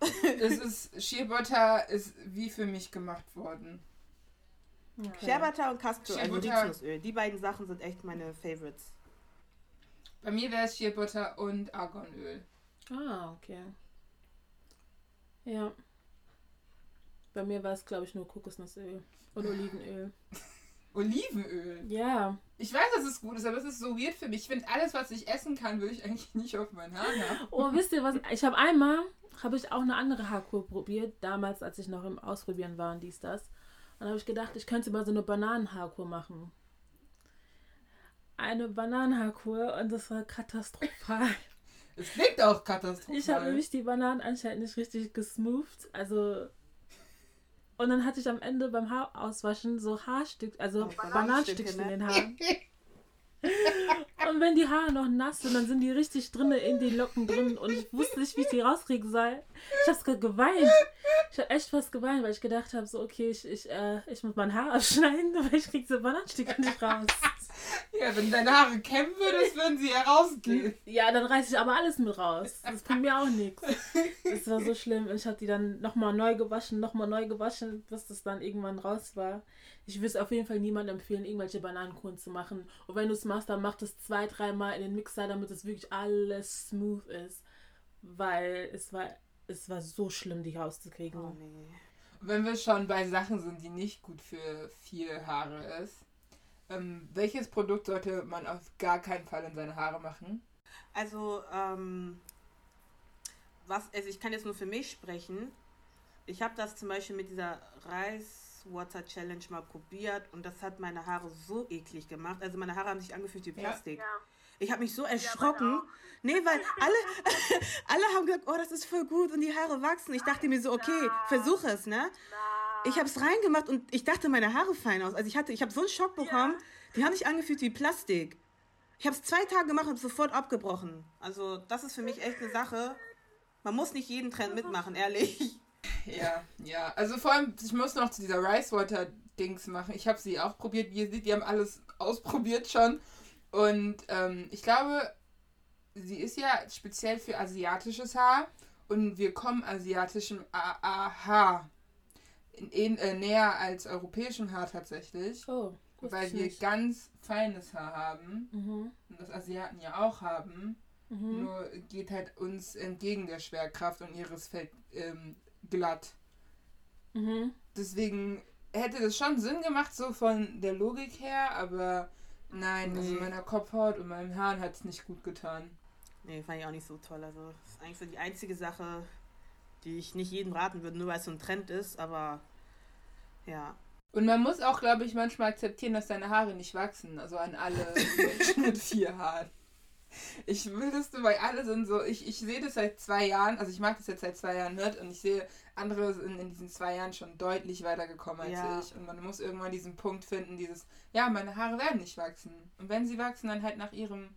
[LAUGHS] es ist, Shea Butter ist wie für mich gemacht worden. Okay. Sherbata und Castor, Shea also. Rizinusöl. Die beiden Sachen sind echt meine Favorites. Bei mir wäre es Shea Butter und Argonöl. Ah, okay. Ja. Bei mir war es, glaube ich, nur Kokosnussöl und Olivenöl. [LAUGHS] Olivenöl. Ja. Ich weiß, dass es gut ist, aber es ist so weird für mich. Ich finde, alles, was ich essen kann, will ich eigentlich nicht auf mein Haar haben. [LAUGHS] Oh, wisst ihr was? Ich habe einmal, habe ich auch eine andere Haarkur probiert, damals, als ich noch im Ausprobieren war und dies, das. Und habe ich gedacht, ich könnte mal so eine Bananenhaarkur machen. Eine Bananenhaarkur und das war katastrophal. Es klingt auch katastrophal. Ich habe nämlich die Bananen anscheinend nicht richtig gesmoothed. Also. Und dann hatte ich am Ende beim Haarauswaschen so Haarstück, also Oh, Bananenstückchen Bananenstücke, in ne? den Haaren. [LAUGHS] Und wenn die Haare noch nass sind, dann sind die richtig drinne in den Locken drin und ich wusste nicht, wie ich die rauskriegen soll. Ich habe sogar geweint. Ich habe echt fast geweint, weil ich gedacht habe, so okay, ich, ich, äh, ich muss mein Haar [LAUGHS] abschneiden, aber ich kriege diese Bananenstücke nicht raus. Ja, wenn du deine Haare kämmen würdest, würden sie herausgehen. Ja, dann reiße ich aber alles mit raus. Das bringt mir auch nichts. Das war so schlimm. Und ich habe die dann nochmal neu gewaschen, nochmal neu gewaschen, bis das dann irgendwann raus war. Ich würde es auf jeden Fall niemandem empfehlen, irgendwelche Bananenkuchen zu machen. Und wenn du es machst, dann mach das zwei, dreimal in den Mixer, damit es wirklich alles smooth ist. Weil es war, es war so schlimm, die rauszukriegen. Oh nee. Wenn wir schon bei Sachen sind, die nicht gut für viel Haare ist, ähm, welches Produkt sollte man auf gar keinen Fall in seine Haare machen? Also, ähm, was, also ich kann jetzt nur für mich sprechen. Ich habe das zum Beispiel mit dieser Reiswater Challenge mal probiert und das hat meine Haare so eklig gemacht. Also meine Haare haben sich angefühlt wie Ja. Plastik. Ich habe mich so erschrocken. Nee, weil [LAUGHS] alle, [LAUGHS] alle haben gesagt, oh, das ist voll gut und die Haare wachsen. Ich dachte mir so, okay, versuche es, ne? Ich habe es reingemacht und ich dachte, meine Haare fallen aus. Also ich hatte, ich habe so einen Schock bekommen. Die haben sich angefühlt wie Plastik. Ich habe es zwei Tage gemacht und sofort abgebrochen. Also das ist für mich echt eine Sache. Man muss nicht jeden Trend mitmachen, ehrlich. Ja, ja. Also vor allem, ich muss noch zu dieser Ricewater-Dings machen. Ich habe sie auch probiert. Wie ihr seht, die haben alles ausprobiert schon. Und ähm, ich glaube, sie ist ja speziell für asiatisches Haar. Und wir kommen asiatischem AAH in, äh, näher als europäischem Haar tatsächlich. Oh, Weil wir nicht. ganz feines Haar haben. Mhm. Und das Asiaten ja auch haben. Mhm. Nur geht halt uns entgegen der Schwerkraft und ihres fällt ähm, glatt. Mhm. Deswegen hätte das schon Sinn gemacht, so von der Logik her, aber nein, also Nee. meiner Kopfhaut und meinem Haaren hat es nicht gut getan. Nee, fand ich auch nicht so toll. Also das ist eigentlich so die einzige Sache, die ich nicht jedem raten würde, nur weil es so ein Trend ist. Aber ja. Und man muss auch, glaube ich, manchmal akzeptieren, dass deine Haare nicht wachsen. Also an alle [LAUGHS] Menschen mit vier Haaren. Ich will das nur, weil alle sind so, ich, ich sehe das seit zwei Jahren, also ich mag das jetzt seit zwei Jahren nicht und ich sehe, andere sind in diesen zwei Jahren schon deutlich weitergekommen als Ja. ich. Und man muss irgendwann diesen Punkt finden, dieses, ja, meine Haare werden nicht wachsen. Und wenn sie wachsen, dann halt nach ihrem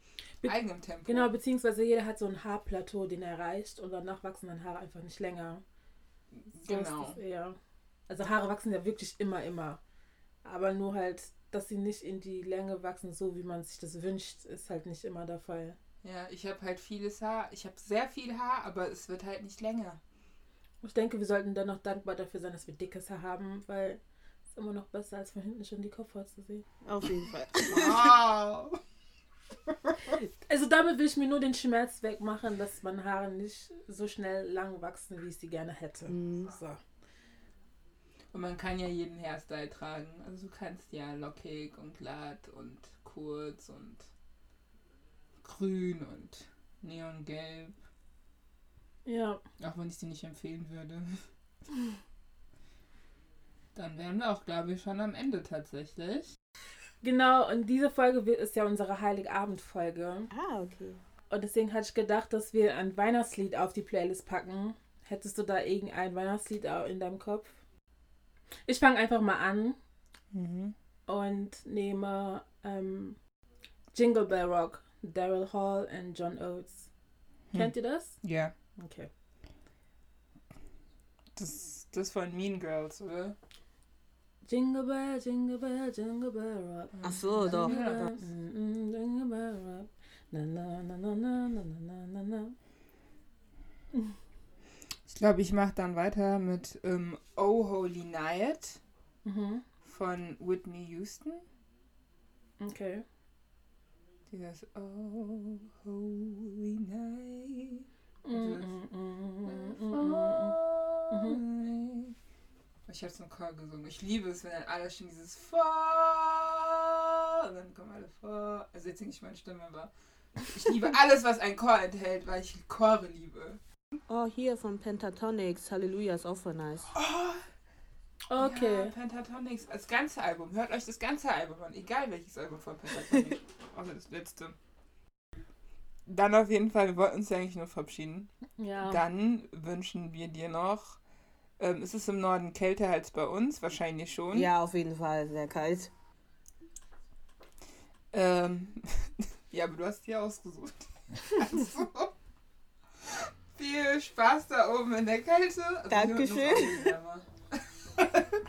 Be- eigenen Tempo. Genau, beziehungsweise jeder hat so ein Haarplateau, den er erreicht und danach wachsen dann Haare einfach nicht länger. So ist Genau. das eher. Also Haare wachsen ja wirklich immer, immer. Aber nur halt, dass sie nicht in die Länge wachsen, so wie man sich das wünscht, ist halt nicht immer der Fall. Ja, ich habe halt vieles Haar. Ich habe sehr viel Haar, aber es wird halt nicht länger. Ich denke, wir sollten dann noch dankbar dafür sein, dass wir dickes Haar haben, weil es ist immer noch besser, als von hinten schon die Kopfhaut zu sehen. Auf jeden Fall. Wow. [LAUGHS] Also damit will ich mir nur den Schmerz wegmachen, dass meine Haare nicht so schnell lang wachsen, wie ich sie gerne hätte. Mhm. So. Und man kann ja jeden Hairstyle tragen. Also du kannst ja lockig und glatt und kurz und grün und neongelb. Ja. Auch wenn ich sie nicht empfehlen würde. [LAUGHS] Dann wären wir auch, glaube ich, schon am Ende tatsächlich. Genau, und diese Folge wird- ist ja unsere Heiligabend-Folge. Ah, okay. Und deswegen hatte ich gedacht, dass wir ein Weihnachtslied auf die Playlist packen. Hättest du da irgendein Weihnachtslied in deinem Kopf? Ich fange einfach mal an mhm. und nehme ähm, Jingle Bell Rock, Daryl Hall und John Oates. Hm. Kennt ihr das? Ja. Okay. Das, das von Mean Girls, oder? Jingle Bell, Jingle Bell, Jingle Bell Rock. Ach so, doch. Jingle Bell Rock. Na, na, na, na, na, na, na, na. [LAUGHS] Ich glaube, ich mache dann weiter mit ähm, Oh Holy Night Mhm. von Whitney Houston. Okay. Dieses Oh Holy Night. Ich habe es im Chor gesungen. Ich liebe es, wenn dann alle schon dieses Vor und dann kommen alle vor. Also jetzt singe ich meine Stimme, aber ich liebe [LAUGHS] alles, was ein Chor enthält, weil ich Chore liebe. Oh, hier von Pentatonics. Halleluja ist auch voll nice. Ja, Okay. Pentatonics, das ganze Album. Hört euch das ganze Album an, egal welches Album von Pentatonics. [LAUGHS] Außer das letzte. Dann auf jeden Fall, wir wollten uns ja eigentlich nur verabschieden. Ja. Dann wünschen wir dir noch. Ähm, ist es im Norden kälter als bei uns? Wahrscheinlich schon. Ja, auf jeden Fall. Sehr kalt. Ähm, [LAUGHS] ja, aber du hast die ausgesucht. [LAUGHS] Also, viel Spaß da oben in der Kälte. Also, Dankeschön. [LAUGHS]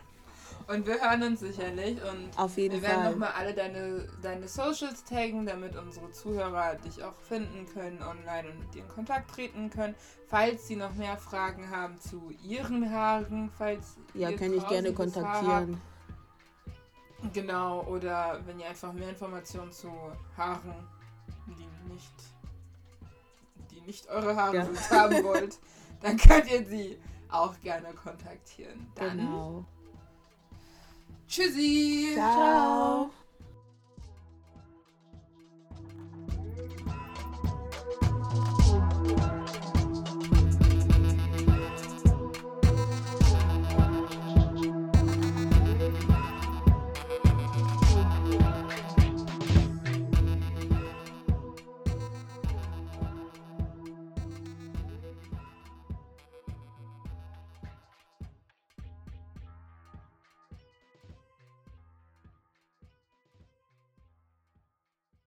Und wir hören uns sicherlich und Auf jeden wir werden Fall. nochmal alle deine, deine Socials taggen, damit unsere Zuhörer dich auch finden können online und mit dir in Kontakt treten können. Falls sie noch mehr Fragen haben zu ihren Haaren, falls Ja, kann ich gerne kontaktieren. Genau, oder wenn ihr einfach mehr Informationen zu Haaren, die nicht, nicht eure Haare Ja. sind, haben wollt, [LAUGHS] dann könnt ihr sie auch gerne kontaktieren. Dann Genau. tschüssi! Ciao.